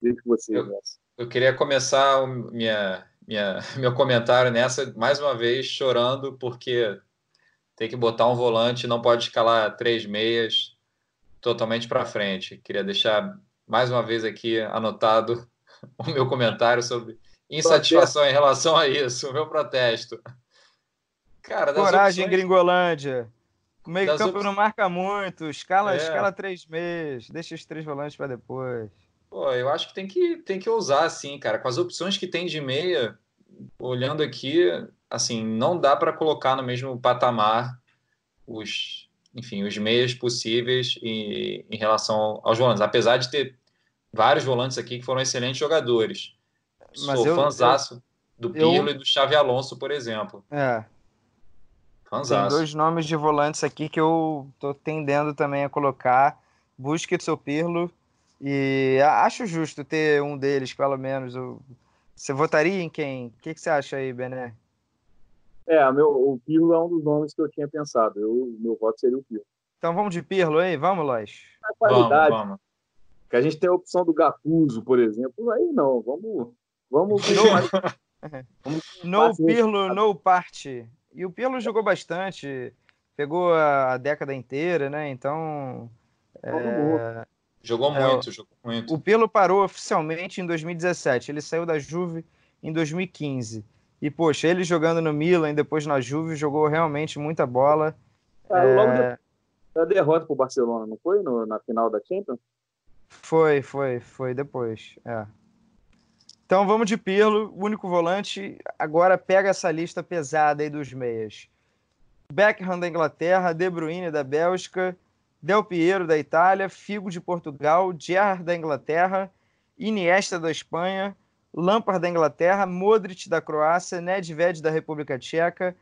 deixo você. Eu, eu queria começar minha, minha, [laughs] meu comentário nessa, mais uma vez, chorando, porque tem que botar um volante, não pode escalar três meias totalmente para frente. Queria deixar mais uma vez aqui anotado [laughs] o meu comentário sobre insatisfação em relação a isso, o meu protesto. Cara, Coragem, opções... Gringolândia. O meio campo op... não marca muito, escala, é. escala três meias, deixa os três volantes para depois. Pô, eu acho que tem que, tem que usar, assim, cara. Com as opções que tem de meia, olhando aqui, assim, não dá para colocar no mesmo patamar os, enfim, os meias possíveis em, em relação aos volantes. Apesar de ter vários volantes aqui que foram excelentes jogadores. Mas Sou eu, do Pirlo eu... e do Xavi Alonso, por exemplo. É. Fanzaço. Tem dois nomes de volantes aqui que eu tô tendendo também a colocar. Busquets ou Pirlo e acho justo ter um deles, pelo menos. Você votaria em quem? O que, que você acha aí, Bené? É, meu, o Pirlo é um dos nomes que eu tinha pensado. Eu, meu voto seria o Pirlo. Então vamos de Pirlo aí? Vamos, Lois. A qualidade, Vamos, vamos. Que a gente tem a opção do Gattuso, por exemplo. Aí não, vamos... Vamos... [laughs] vamos No. Pirlo, no party. E o Pirlo jogou bastante, pegou a, a década inteira, né? Então. É, Jogou É, muito, jogou muito. o Pirlo parou oficialmente em 2017. Ele saiu da Juve em 2015. E, poxa, ele jogando no Milan e depois na Juve, jogou realmente muita bola. Cara, logo É, depois da derrota pro Barcelona, não foi? No- na final da Champions? Foi, foi, foi depois. É. Então vamos de Pirlo, único volante. Agora pega essa lista pesada aí dos meias. Beckham da Inglaterra, De Bruyne da Bélgica, Del Piero da Itália, Figo de Portugal, Gerrard da Inglaterra, Iniesta da Espanha, Lampard da Inglaterra, Modric da Croácia, Nedved da República Tcheca,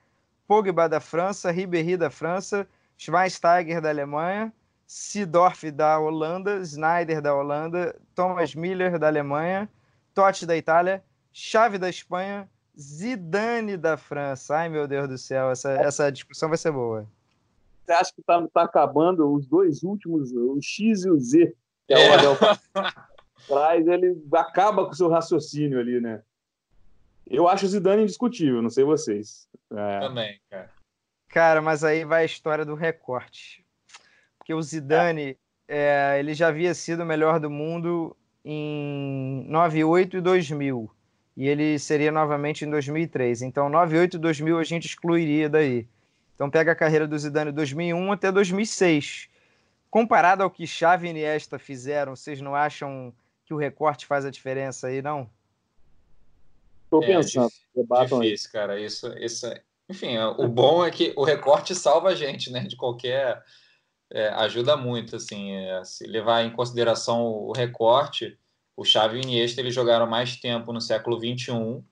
Pogba da França, Ribéry da França, Schweinsteiger da Alemanha, Sidorf da Holanda, Snyder da Holanda, Thomas Miller da Alemanha, Totti da Itália, Xavi da Espanha, Zidane da França. Ai, meu Deus do céu, essa, essa discussão vai ser boa. Você acha que tá, tá acabando os dois últimos, o X e o Z, que é, É. o Abel [laughs] traz, ele acaba com o seu raciocínio ali, né? Eu acho o Zidane indiscutível, não sei vocês. É, Também, cara. Cara, mas aí vai a história do recorte. Porque o Zidane, é, ele já havia sido o melhor do mundo em 98 e 2000. E ele seria novamente em 2003. Então, 98 e 2000 a gente excluiria daí. Então, pega a carreira do Zidane de 2001 até 2006. Comparado ao que Xavi e Iniesta fizeram, vocês não acham que o recorte faz a diferença aí, não? Tô É, pensando, aí. Difícil, cara. Isso, isso, enfim, o bom é que o recorte salva a gente, né? De qualquer. É, ajuda muito, assim. é, se levar em consideração o recorte, o Xavi e o Iniesta eles jogaram mais tempo no século XXI.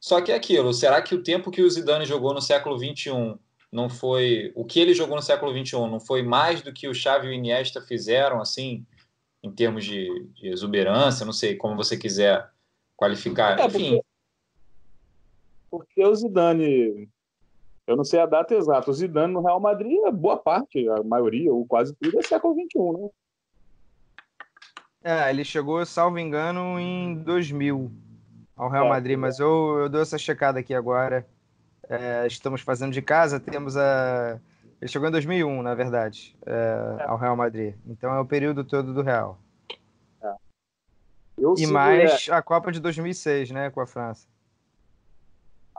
Só que é aquilo, será que o tempo que o Zidane jogou no século XXI não foi. O que ele jogou no século XXI não foi mais do que o Xavi e o Iniesta fizeram, assim, em termos de, de exuberância, não sei como você quiser qualificar. É, Enfim. Porque o Zidane, eu não sei a data exata, o Zidane no Real Madrid, é boa parte, a maioria, ou quase tudo, é século XXI, né? É, ele chegou, salvo engano, em 2000 ao Real É, Madrid, mas eu, eu dou essa checada aqui agora. É, estamos fazendo de casa, temos a. Ele chegou em 2001, na verdade, é, ao Real Madrid. Então é o período todo do Real. Eu E mais a Copa de 2006, né, com a França.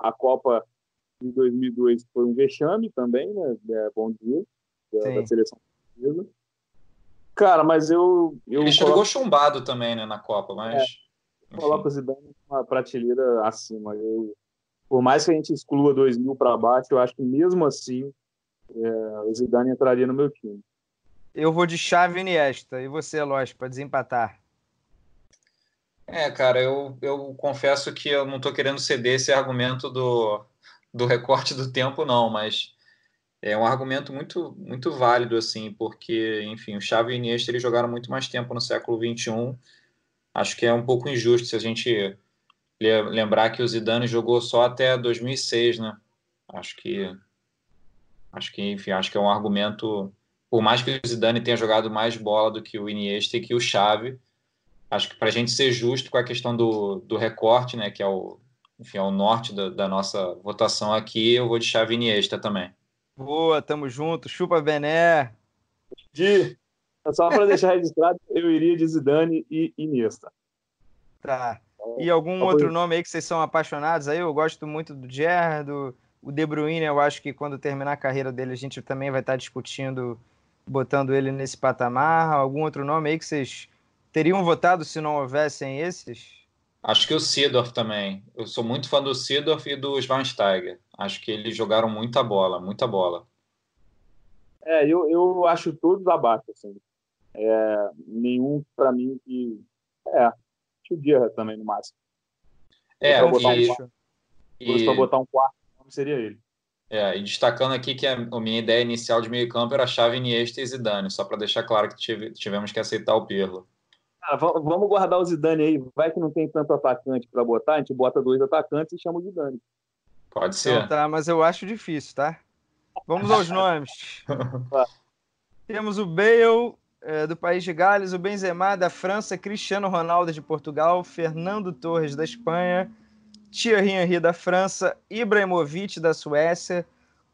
é, a Copa de 2002 foi um vexame também, né? É, bom dia, da, da seleção portuguesa. Cara, mas eu, eu Ele chegou coloco, chumbado também, né, na Copa, mas. enfim. coloco o Zidane uma prateleira acima. Eu, por mais que a gente exclua 2000 para baixo, eu acho que mesmo assim é, o Zidane entraria no meu time. Eu vou de Xavi e Iniesta. E você, lógico, para desempatar. É, cara, eu, eu confesso que eu não estou querendo ceder esse argumento do, do recorte do tempo, não, mas é um argumento muito, muito válido, assim, porque, enfim, o Xavi e o Iniesta eles jogaram muito mais tempo no século XXI. Acho que é um pouco injusto se a gente le- lembrar que o Zidane jogou só até 2006, né? Acho que, acho que, enfim, acho que é um argumento. Por mais que o Zidane tenha jogado mais bola do que o Iniesta e que o Xavi, acho que para a gente ser justo com a questão do, do recorte, né, que é o, enfim, é o norte da, da nossa votação aqui, eu vou de Xavi Iniesta também. Boa, tamo junto. Chupa Bené. De, só para deixar registrado, [laughs] eu iria de Zidane e Iniesta. Tá. E algum outro nome aí que vocês são apaixonados aí? Eu gosto muito do Gerrard, do o De Bruyne, eu acho que quando terminar a carreira dele a gente também vai estar discutindo, botando ele nesse patamar. Algum outro nome aí que vocês teriam votado se não houvessem esses? Acho que o Seedorf também. Eu sou muito fã do Seedorf e do Schweinsteiger. Acho que eles jogaram muita bola, muita bola. É, eu, eu acho todos abaixo, assim. É, nenhum, para mim, que. É, acho o Guerra também, no máximo. É, Vou botar um e, e, para botar um quarto, nome seria ele. é, e destacando aqui que a, a minha ideia inicial de meio campo era Xavi, Iniesta e Zidane, só para deixar claro que tive- tivemos que aceitar o Pirlo. Cara, va- vamos guardar o Zidane aí. Vai que não tem tanto atacante para botar, a gente bota dois atacantes e chama o Zidane. Pode ser. Então tá, mas eu acho difícil, tá? Vamos aos [laughs] nomes. Temos o Bale, é, do país de Gales, o Benzema da França, Cristiano Ronaldo de Portugal, Fernando Torres da Espanha, Thierry Henry da França, Ibrahimovic da Suécia,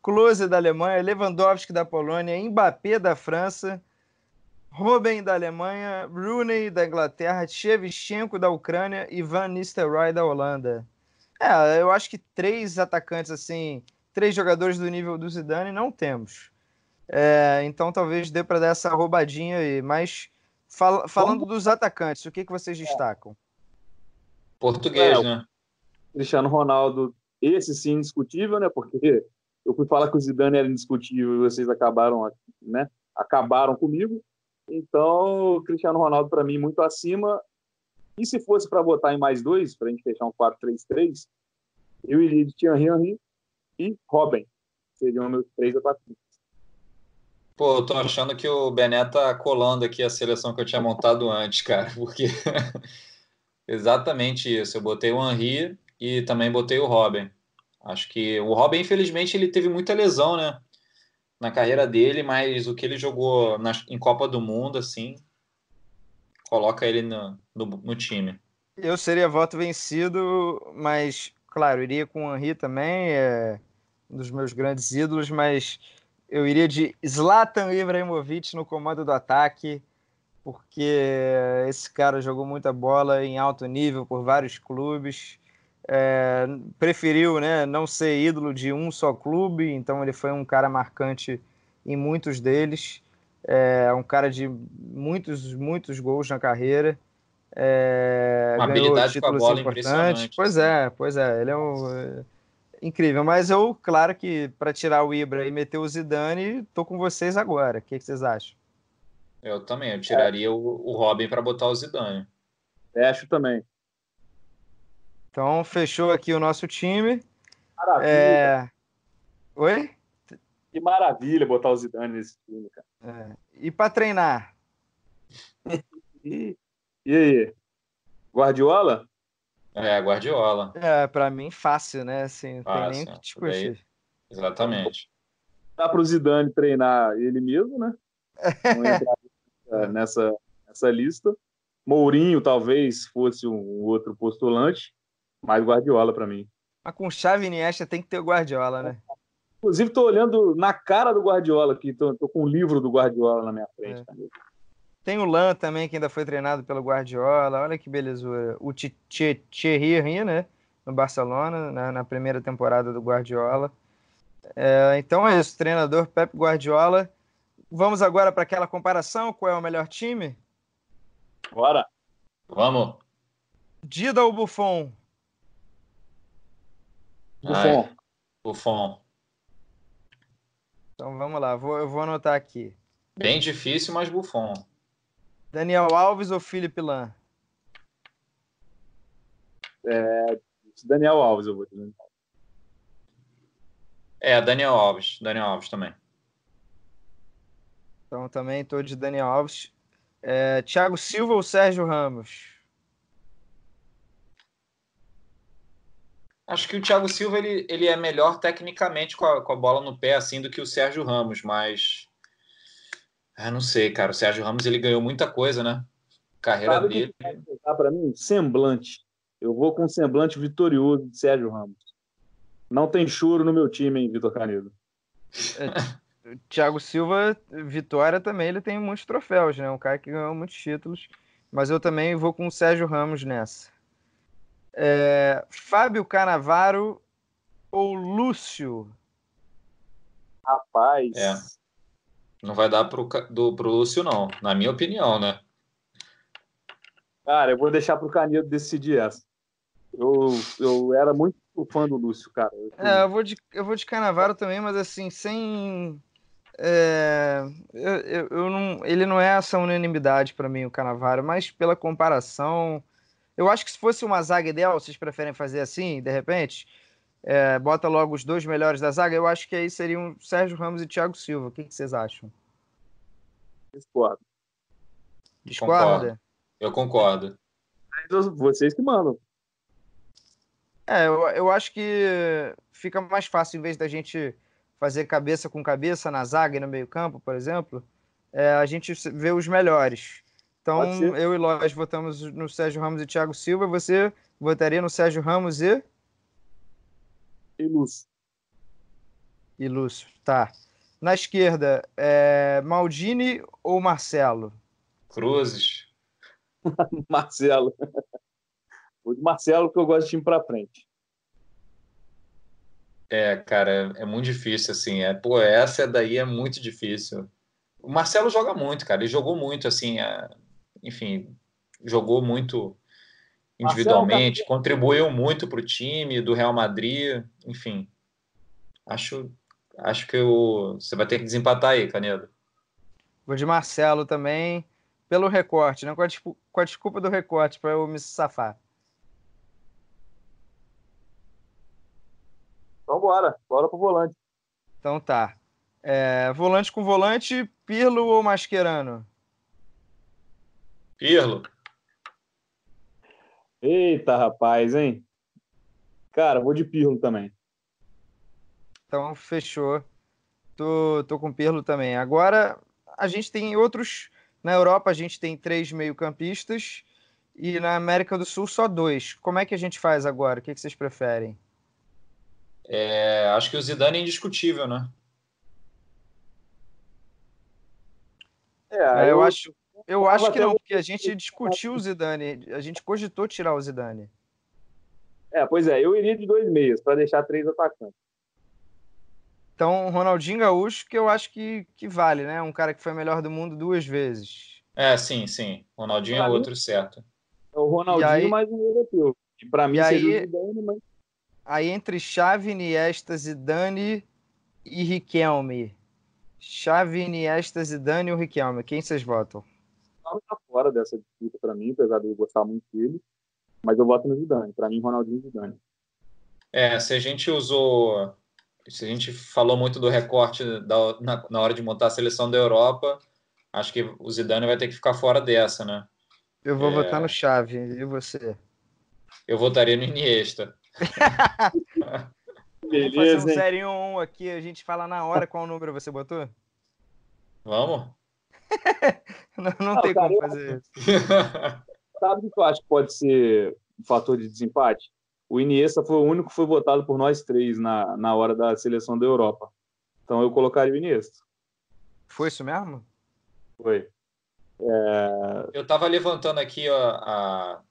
Klose da Alemanha, Lewandowski da Polônia, Mbappé da França, Robin da Alemanha, Rooney da Inglaterra, Shevchenko da Ucrânia e Van Nistelrooy da Holanda. É, eu acho que três atacantes assim, três jogadores do nível do Zidane não temos. É, então talvez dê para dar essa roubadinha aí. Mas fal falando dos atacantes, o que, que vocês destacam? Português, é, né? Cristiano Ronaldo, esse sim indiscutível, né? Porque eu fui falar que o Zidane era indiscutível e vocês acabaram, né? Acabaram comigo. Então, o Cristiano Ronaldo, para mim, muito acima. E se fosse para botar em mais dois, para a gente fechar um 4-3-3, eu iria de Thierry Henry e Robin. Seriam meus três atacantes. Pô, eu tô achando que o Bené tá colando aqui a seleção que eu tinha montado antes, cara, porque [laughs] exatamente isso. Eu botei o Henry e também botei o Robin. Acho que o Robin, infelizmente, ele teve muita lesão, né? Na carreira dele, mas o que ele jogou na, em Copa do Mundo, assim, coloca ele no, no, no time. Eu seria voto vencido, mas, claro, iria com o Henry também, é um dos meus grandes ídolos, mas eu iria de Zlatan Ibrahimovic no comando do ataque, porque esse cara jogou muita bola em alto nível por vários clubes. É, preferiu né, não ser ídolo de um só clube, então ele foi um cara marcante em muitos deles. É um cara de muitos, muitos gols na carreira. É, Uma habilidade com a bola impressionante. Pois é, pois é. Ele é um incrível. Mas eu, claro que para tirar o Ibra e meter o Zidane, tô com vocês agora. O que, que vocês acham? Eu também. Eu tiraria é. o, o Robin para botar o Zidane. Acho também. Então, fechou aqui o nosso time. Maravilha. É... Oi? Que maravilha botar o Zidane nesse time, cara. É. E para treinar? [laughs] e, e aí? Guardiola? É, Guardiola. É, pra mim, fácil, né? Assim, não fácil, tem nem o que discutir. Exatamente. Dá pro Zidane treinar ele mesmo, né? [laughs] Não entrar nessa, nessa lista. Mourinho talvez fosse um outro postulante, mas Guardiola para mim. Mas com chave Iniesta tem que ter o Guardiola, né? Inclusive, tô olhando na cara do Guardiola aqui, tô, tô com um livro do Guardiola na minha frente. É. Tem o Lan também, que ainda foi treinado pelo Guardiola. Olha que belezura. O Thierry Henry, né? No Barcelona, na, na, primeira temporada do Guardiola. É, então é isso, treinador Pep Guardiola. Vamos agora para aquela comparação: qual é o melhor time? Bora! Vamos! Dida ou Buffon? Buffon. Buffon. Então vamos lá, vou, eu vou anotar aqui. Bem difícil, mas Buffon. Daniel Alves ou Felipe Lan? É, Daniel Alves, eu vou dizer. É, Daniel Alves. Daniel Alves também. Então também estou de Daniel Alves. É, Thiago Silva ou Sérgio Ramos? Acho que o Thiago Silva ele, ele é melhor tecnicamente com a, com a bola no pé assim do que o Sérgio Ramos, mas ah, não sei, cara. O Sérgio Ramos ele ganhou muita coisa, né? Carreira Sabe dele. Para mim, semblante. Eu vou com um semblante vitorioso de Sérgio Ramos. Não tem choro no meu time, hein, Vitor Canedo? É, Thiago Silva, vitória também, ele tem muitos troféus, né? Um cara que ganhou muitos títulos. Mas eu também vou com o Sérgio Ramos nessa. É, Fábio Canavaro ou Lúcio? Rapaz. É. Não vai dar pro, do, pro Lúcio, não, na minha opinião, né? Cara, eu vou deixar pro Canedo decidir essa. Eu, eu era muito fã do Lúcio, cara. Eu, é, eu vou de, eu vou de Canavaro também, mas assim, sem. É, eu, eu, eu não, ele não é essa unanimidade para mim, o Canavaro, mas pela comparação. Eu acho que se fosse uma zaga ideal, vocês preferem fazer assim, de repente? é, bota logo os dois melhores da zaga, eu acho que aí seriam Sérgio Ramos e Thiago Silva. O que, que vocês acham? Discordo. Discorda? Concordo. Eu concordo. Vocês que mandam. É, eu, eu acho que fica mais fácil, em vez da gente fazer cabeça com cabeça na zaga e no meio-campo, por exemplo, é, a gente vê os melhores. Então, eu e Lois votamos no Sérgio Ramos e Thiago Silva. Você votaria no Sérgio Ramos e. E Lúcio. E Lúcio, tá. Na esquerda, é Maldini ou Marcelo? Cruzes. [laughs] Marcelo. O de Marcelo, que eu gosto de time para frente. É, cara, é muito difícil, assim. É, pô, essa daí é muito difícil. O Marcelo joga muito, cara. Ele jogou muito, assim. É, enfim, jogou muito individualmente, Marcelo, contribuiu muito para o time do Real Madrid. Enfim, acho, acho que eu, você vai ter que desempatar aí, Canedo. Vou de Marcelo também, pelo recorte, né? com, a, com a desculpa do recorte, para eu me safar. Então bora, bora pro volante. Então tá. É, volante com volante, Pirlo ou Mascherano? Pirlo. Eita, rapaz, hein? Cara, vou de Pirlo também. Então, fechou. Tô, tô com Pirlo também. Agora, a gente tem outros. Na Europa, a gente tem três meio-campistas. E na América do Sul, só dois. Como é que a gente faz agora? O que, que vocês preferem? É, acho que o Zidane é indiscutível, né? É, é eu, eu acho, eu acho que não, porque a gente discutiu o Zidane, a gente cogitou tirar o Zidane. É, pois é, eu iria de dois meias para deixar três atacantes. Então, Ronaldinho Gaúcho, que eu acho que, que vale, né? Um cara que foi melhor do mundo duas vezes. É, sim, sim. Ronaldinho pra é outro, certo. É o Ronaldinho aí, mais um europeu. E para mim seria aí, o Zidane, mas Aí entre Xavi, Iniesta, Zidane e Riquelme. Xavi, Iniesta, Zidane ou Riquelme? Quem vocês votam? Não tá fora dessa disputa para mim, apesar de eu gostar muito dele. Mas eu voto no Zidane. Para mim, Ronaldinho e Zidane. É, se a gente usou... Se a gente falou muito do recorte da, na, na hora de montar a seleção da Europa, acho que o Zidane vai ter que ficar fora dessa, né? Eu vou é... votar no Xavi. E você? Eu votaria no Iniesta. Beleza, [laughs] Vamos fazer um série 1 aqui, a gente fala na hora qual número você botou? Vamos? Não, não, não tem cara, como fazer isso. [laughs] Sabe o que eu acho que pode ser um fator de desempate? O Iniesta foi o único que foi votado por nós três na, na hora da seleção da Europa. Então eu colocaria o Iniesta. Foi isso mesmo? Foi. É... Eu estava levantando aqui ó, a,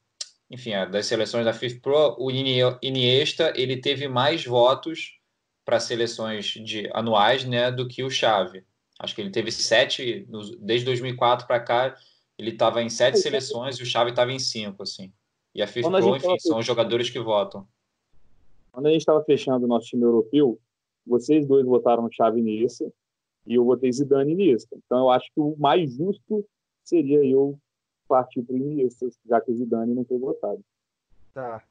enfim, das seleções da FIFA Pro, o Iniesta ele teve mais votos para seleções de anuais, né, do que o Xavi. Acho que ele teve sete desde 2004 para cá. Ele estava em sete seleções e o Xavi estava em cinco, assim. E a FIFA Pro, enfim, são os jogadores que votam. Quando a gente estava fechando o nosso time europeu, vocês dois votaram Xavi Iniesta e eu votei Zidane Iniesta. Então eu acho que o mais justo seria eu partiu para o Iniesta, já que o Zidane não foi votado. Tá.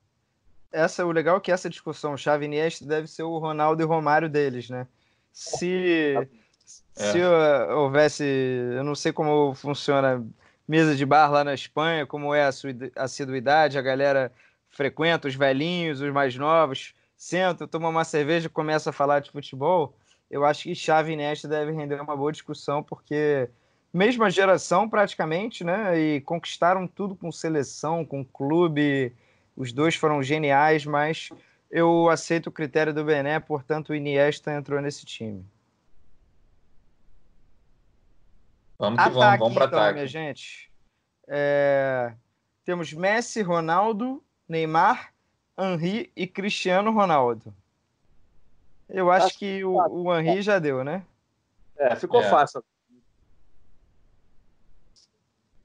Essa, o legal é que essa discussão, Xavi Iniesta, deve ser o Ronaldo e o Romário deles, né? Se, é. se houvesse, eu não sei como funciona mesa de bar lá na Espanha, como é a sua assiduidade, a galera frequenta, os velhinhos, os mais novos, senta, toma uma cerveja e começa a falar de futebol, eu acho que Xavi e Iniesta deve render uma boa discussão, porque mesma geração praticamente, né? E conquistaram tudo com seleção, com clube. Os dois foram geniais, mas eu aceito o critério do Bené, portanto o Iniesta entrou nesse time. Vamos que ataque, vamos, vamos para então, ataque. minha gente. É... Temos Messi, Ronaldo, Neymar, Henri e Cristiano Ronaldo. Eu acho, acho que o, o Henri já deu, né? É, ficou é. fácil.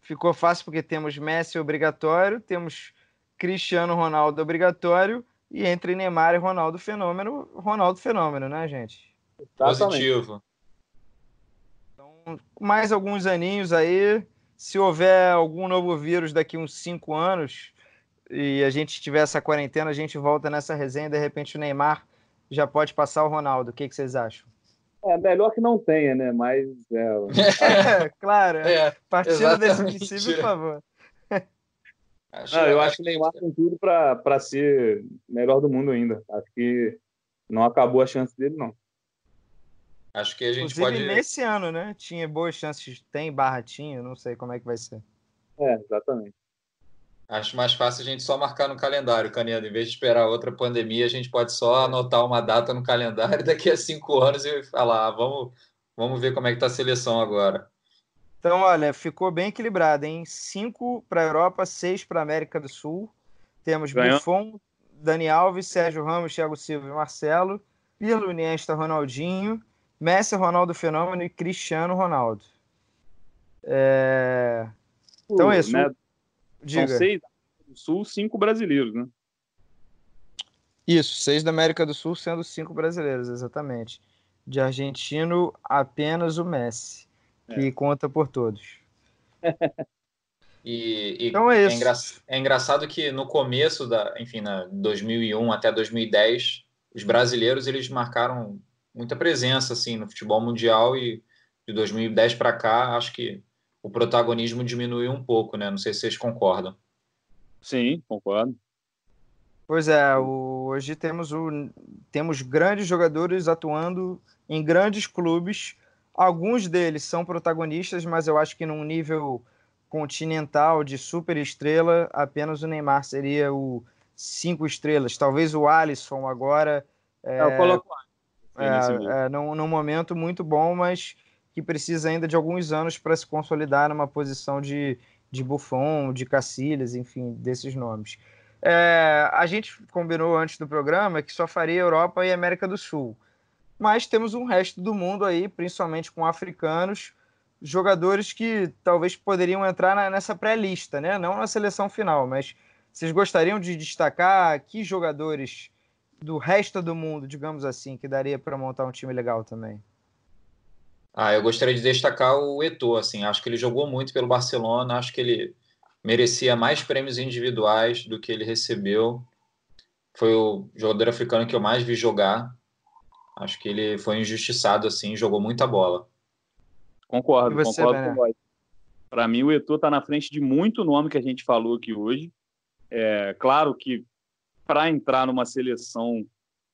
ficou fácil porque temos Messi obrigatório, temos Cristiano Ronaldo obrigatório e entre Neymar e Ronaldo Fenômeno, Ronaldo Fenômeno, né, gente? Positivo. Mais alguns aninhos aí. Se houver algum novo vírus daqui uns cinco anos e a gente tiver essa quarentena, a gente volta nessa resenha. De repente, o Neymar já pode passar o Ronaldo. O que, que vocês acham? É melhor que não tenha, né? Mas. É, é [laughs] [laughs] claro. É, Partindo desse princípio, por favor. [laughs] Acho, não, eu acho que o Neymar tem tudo para ser melhor do mundo ainda. Acho que não acabou a chance dele, não. Acho que a gente Inclusive, pode. nesse ano, né? Tinha boas chances, tem barra tinha, não sei como é que vai ser. É, exatamente. Acho mais fácil a gente só marcar no calendário, Canedo. Em vez de esperar outra pandemia, a gente pode só anotar uma data no calendário [laughs] daqui a cinco anos e falar, ah, vamos, vamos ver como é que tá a seleção agora. Então, olha, ficou bem equilibrado, hein? Cinco para a Europa, seis para a América do Sul. Temos Ganhou. Buffon, Dani Alves, Sérgio Ramos, Thiago Silva e Marcelo. Pirlo, Iniesta, Ronaldinho. Messi, Ronaldo Fenômeno e Cristiano Ronaldo. É... Então é isso. Né? Diga. São seis do Sul, cinco brasileiros, né? Isso, seis da América do Sul, sendo cinco brasileiros, exatamente. De argentino, apenas o Messi, é. que conta por todos. [laughs] E, e então é, é, engra é, engraçado que no começo da, enfim, na 2001 até 2010, os brasileiros eles marcaram muita presença assim no futebol mundial e de 2010 para cá, acho que o protagonismo diminuiu um pouco, né? Não sei se vocês concordam. Sim, concordo. Pois é, o, hoje temos, o, temos grandes jogadores atuando em grandes clubes. Alguns deles são protagonistas, mas eu acho que num nível continental de super estrela, apenas o Neymar seria o cinco estrelas. Talvez o Alisson agora. É, eu coloco é, é, num, num momento muito bom, mas que precisa ainda de alguns anos para se consolidar numa posição de, de Buffon, de Cacilhas, enfim, desses nomes. É, a gente combinou antes do programa que só faria Europa e América do Sul. Mas temos um resto do mundo aí, principalmente com africanos, jogadores que talvez poderiam entrar na, nessa pré-lista, né? Não na seleção final, mas vocês gostariam de destacar que jogadores do resto do mundo, digamos assim, que daria para montar um time legal também? Ah, eu gostaria de destacar o Eto'o, assim, acho que ele jogou muito pelo Barcelona, acho que ele merecia mais prêmios individuais do que ele recebeu. Foi o jogador africano que eu mais vi jogar. Acho que ele foi injustiçado, assim, jogou muita bola. Concordo, você, concordo com Para mim, o Eto'o está na frente de muito nome que a gente falou aqui hoje. É claro que para entrar numa seleção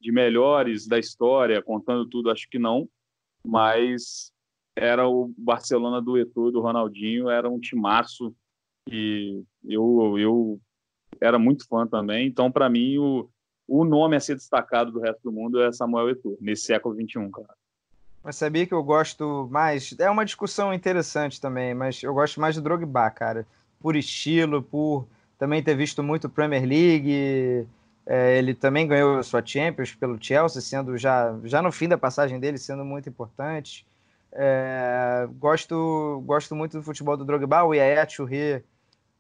de melhores da história, contando tudo, acho que não mas era o Barcelona do Eto'o, do Ronaldinho, era um timaço e eu, eu era muito fã também. Então, para mim, o, o nome a ser destacado do resto do mundo é Samuel Eto'o, nesse século XXI, cara. Mas sabia que eu gosto mais. É uma discussão interessante também, mas eu gosto mais do Drogba, cara. Por estilo, por também ter visto muito Premier League, é, ele também ganhou sua Champions pelo Chelsea, sendo já, já no fim da passagem dele, sendo muito importante. É, gosto, gosto muito do futebol do Drogba, o Yaya Churri,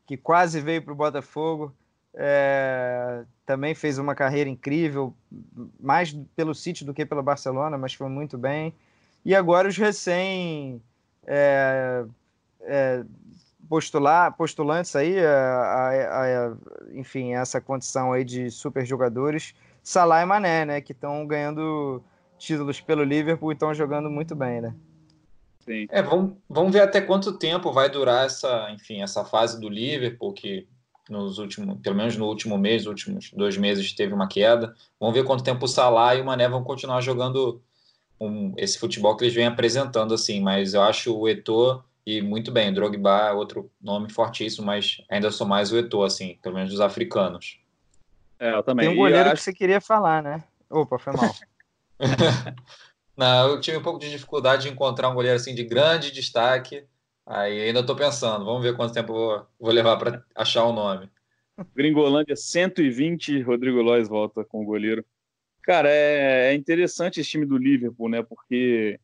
que quase veio para o Botafogo, é, também fez uma carreira incrível, mais pelo City do que pelo Barcelona, mas foi muito bem. E agora os recém é, é, postular, postulantes aí, a, a, a, enfim, essa condição aí de super jogadores, Salah e Mané, né, que estão ganhando títulos pelo Liverpool e estão jogando muito bem, né? Sim. É, vamos, vamos ver até quanto tempo vai durar essa, enfim, essa fase do Liverpool, que nos últimos, pelo menos no último mês, últimos dois meses teve uma queda. Vamos ver quanto tempo o Salah e o Mané vão continuar jogando um, esse futebol que eles vêm apresentando, assim, mas eu acho o Eto'o e muito bem, Drogba é outro nome fortíssimo, mas ainda sou mais o Eto'o, assim, pelo menos dos africanos. É, eu também. Tem um goleiro acho... que você queria falar, né? Opa, foi mal. [laughs] [laughs] Não, eu tive um pouco de dificuldade de encontrar um goleiro assim de grande destaque. Aí ainda estou pensando, vamos ver quanto tempo vou, vou levar para achar o nome. Gringolândia 120, Rodrigo Lois volta com o goleiro. Cara, é, é interessante esse time do Liverpool, né? Porque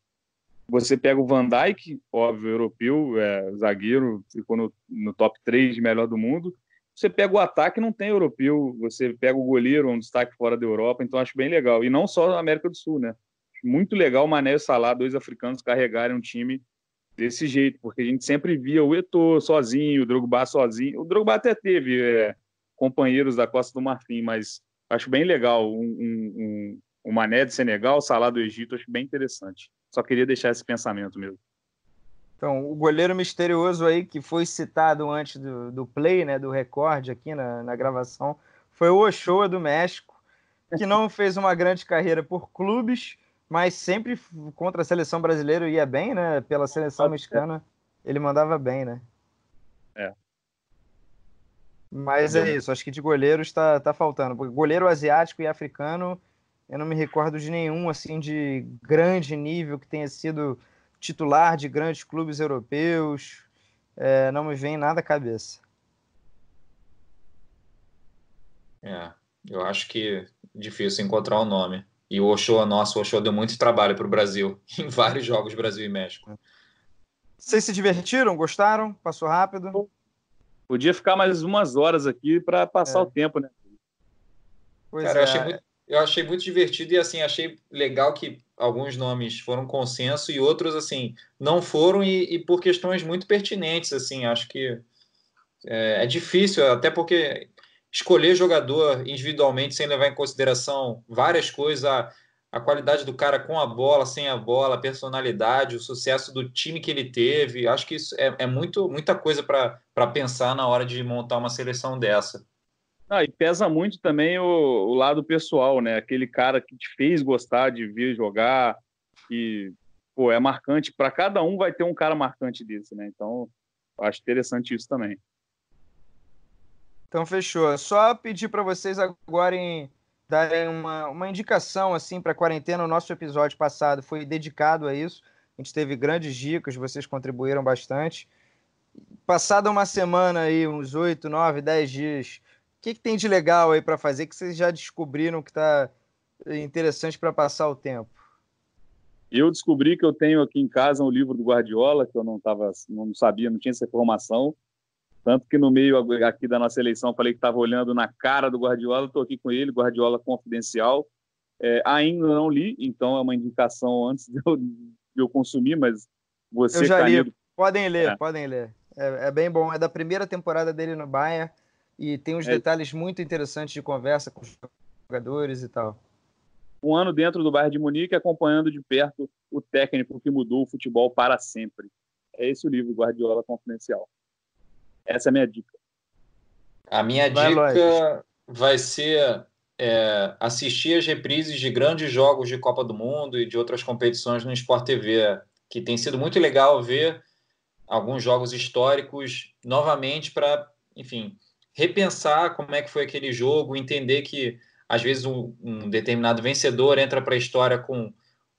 você pega o Van Dijk, óbvio, europeu, é, zagueiro, ficou no, no top 3 de melhor do mundo. Você pega o ataque, não tem europeu. Você pega o goleiro, um destaque fora da Europa. Então, acho bem legal. E não só na América do Sul, né? Muito legal o Mané e o Salah, dois africanos, carregarem um time desse jeito, porque a gente sempre via o Eto'o sozinho, o Drogba sozinho. O Drogba até teve é, companheiros da Costa do Marfim, mas acho bem legal um, um, um, Mané de Senegal, Salah do Egito, acho bem interessante. Só queria deixar esse pensamento mesmo. Então, o goleiro misterioso aí que foi citado antes do, do play, né, do recorde aqui na, na gravação, foi o Ochoa do México, que não [laughs] fez uma grande carreira por clubes, mas sempre contra a seleção brasileira ia bem, né? Pela seleção mexicana, ele mandava bem, né? É. Mas é isso, acho que de goleiros está tá faltando. Porque goleiro asiático e africano, eu não me recordo de nenhum assim de grande nível que tenha sido titular de grandes clubes europeus. É, não me vem nada à cabeça. É, eu acho que é difícil encontrar o um nome. E o Ochoa, nosso, Ochoa deu muito trabalho para o Brasil, [laughs] em vários jogos Brasil e México. Vocês se divertiram? Gostaram? Passou rápido? Podia ficar mais umas horas aqui para passar é. o tempo, né? Pois Cara, é. eu, achei muito, eu achei muito divertido e assim, achei legal que alguns nomes foram consenso e outros, assim, não foram e, e por questões muito pertinentes, assim, acho que é, é difícil, até porque escolher jogador individualmente sem levar em consideração várias coisas, a, a qualidade do cara com a bola, sem a bola, a personalidade, o sucesso do time que ele teve. Acho que isso é, é muito, muita coisa para pensar na hora de montar uma seleção dessa. Ah, e pesa muito também o, o, lado pessoal, né? Aquele cara que te fez gostar de vir jogar, que pô, é marcante. Para cada um vai ter um cara marcante desse, né? Então, acho interessante isso também. Então fechou. Só pedir para vocês agora em darem uma, uma indicação assim para a quarentena. O nosso episódio passado foi dedicado a isso. A gente teve grandes dicas, vocês contribuíram bastante. Passada uma semana aí, uns oito, nove, dez dias, o que, que tem de legal aí para fazer que vocês já descobriram que está interessante para passar o tempo? Eu descobri que eu tenho aqui em casa um livro do Guardiola que eu não tava, não sabia, não tinha essa informação. Tanto que no meio aqui da nossa eleição falei que estava olhando na cara do Guardiola, estou aqui com ele, Guardiola Confidencial. É, ainda não li, então é uma indicação antes de eu, de eu consumir, mas você... Eu já li, podem ler, é. podem ler. É, é, bem bom, é da primeira temporada dele no Bayern e tem uns é. detalhes muito interessantes de conversa com os jogadores e tal. Um ano dentro do Bayern de Munique, acompanhando de perto o técnico que mudou o futebol para sempre. É esse o livro, Guardiola Confidencial. Essa é a minha dica. A minha vai dica vai ser é, assistir as reprises de grandes jogos de Copa do Mundo e de outras competições no Sport TV, que tem sido muito legal ver alguns jogos históricos novamente para, enfim, repensar como é que foi aquele jogo, entender que às vezes um, um determinado vencedor entra para a história com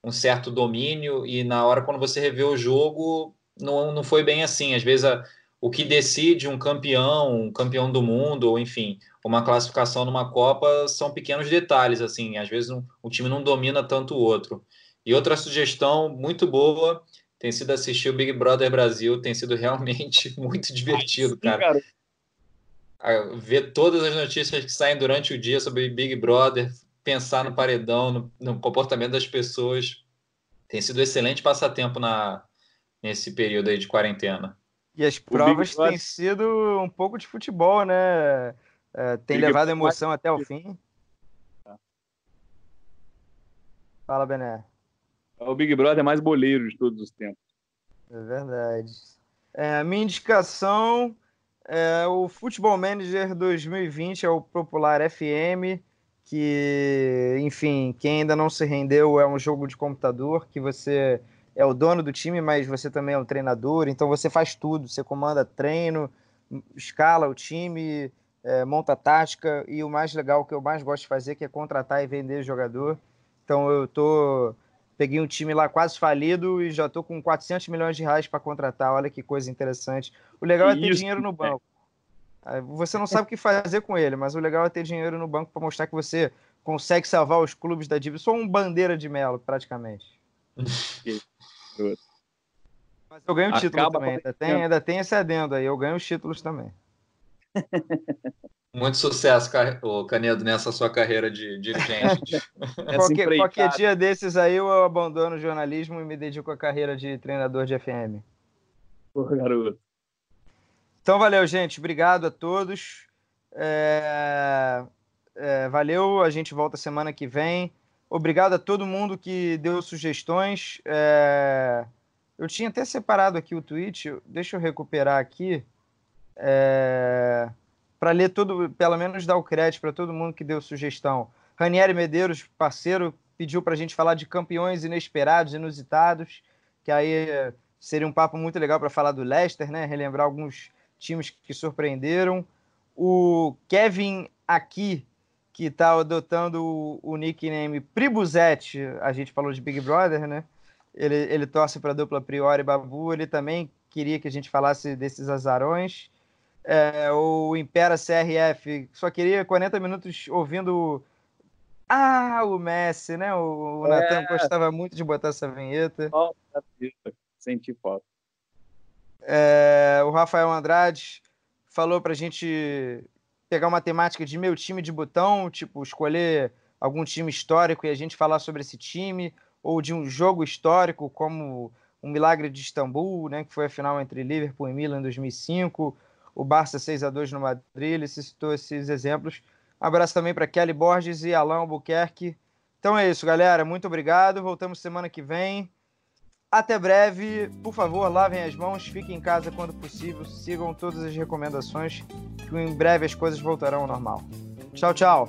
um certo domínio e na hora quando você revê o jogo não, não foi bem assim. Às vezes a, o que decide um campeão, um campeão do mundo, ou enfim, uma classificação numa Copa são pequenos detalhes, assim, às vezes um, time não domina tanto o outro. E outra sugestão muito boa tem sido assistir o Big Brother Brasil, tem sido realmente [laughs] muito divertido, cara. Ver todas as notícias que saem durante o dia sobre Big Brother, pensar no paredão, no, no comportamento das pessoas, tem sido excelente passatempo na, nesse período aí de quarentena. E as provas têm sido um pouco de futebol, né? É, tem Big levado emoção até o fim. Fala, Bené. O Big Brother é mais boleiro de todos os tempos. É verdade. É, a minha indicação é o Futebol Manager 2020, é o Popular FM, que, enfim, quem ainda não se rendeu é um jogo de computador que você é o dono do time, mas você também é o treinador, então você faz tudo, você comanda treino, escala o time, é, monta tática e o mais legal que eu mais gosto de fazer que é contratar e vender jogador. Então eu tô peguei um time lá quase falido e já tô com 400 milhões de reais para contratar. Olha que coisa interessante. O legal que é ter isso? dinheiro no banco. Você não sabe o que fazer com ele, mas o legal é ter dinheiro no banco para mostrar que você consegue salvar os clubes da dívida. Sou um bandeira de melo, praticamente. [laughs] Mas eu ganho o título Acaba também. Ainda tem, ainda tem esse adendo aí. Eu ganho os títulos também. Muito sucesso, Canedo, nessa sua carreira de dirigente. [laughs] qualquer, qualquer dia desses aí eu abandono o jornalismo e me dedico à carreira de treinador de FM. Pô, garoto. Então, valeu, gente. Obrigado a todos. É... É, valeu. A gente volta semana que vem. Obrigado a todo mundo que deu sugestões. É... Eu tinha até separado aqui o tweet, deixa eu recuperar aqui. É, para ler tudo, pelo menos dar o crédito para todo mundo que deu sugestão. Ranieri Medeiros, parceiro, pediu para a gente falar de campeões inesperados, inusitados, que aí seria um papo muito legal para falar do Leicester, né? Relembrar alguns times que surpreenderam. O Kevin aqui, que está adotando o, nickname Pribuzete, a gente falou de Big Brother, né? Ele, ele torce para a dupla Priori e Babu, ele também queria que a gente falasse desses azarões é, o Impera CRF só queria 40 minutos ouvindo. Ah, o Messi, né? O, o é. Natan gostava muito de botar essa vinheta. Oh, senti falta. É, o Rafael Andrade falou pra gente pegar uma temática de meu time de botão, tipo, escolher algum time histórico e a gente falar sobre esse time, ou de um jogo histórico, como o Milagre de Istambul, né, que foi a final entre Liverpool e Milan em 2005, o Barça 6 a 2 no Madrid, ele citou esses exemplos. Um abraço também para Kelly Borges e Alain Albuquerque. Então é isso, galera. Muito obrigado. Voltamos semana que vem. Até breve. Por favor, lavem as mãos, fiquem em casa quando possível, sigam todas as recomendações, que em breve as coisas voltarão ao normal. Tchau, tchau.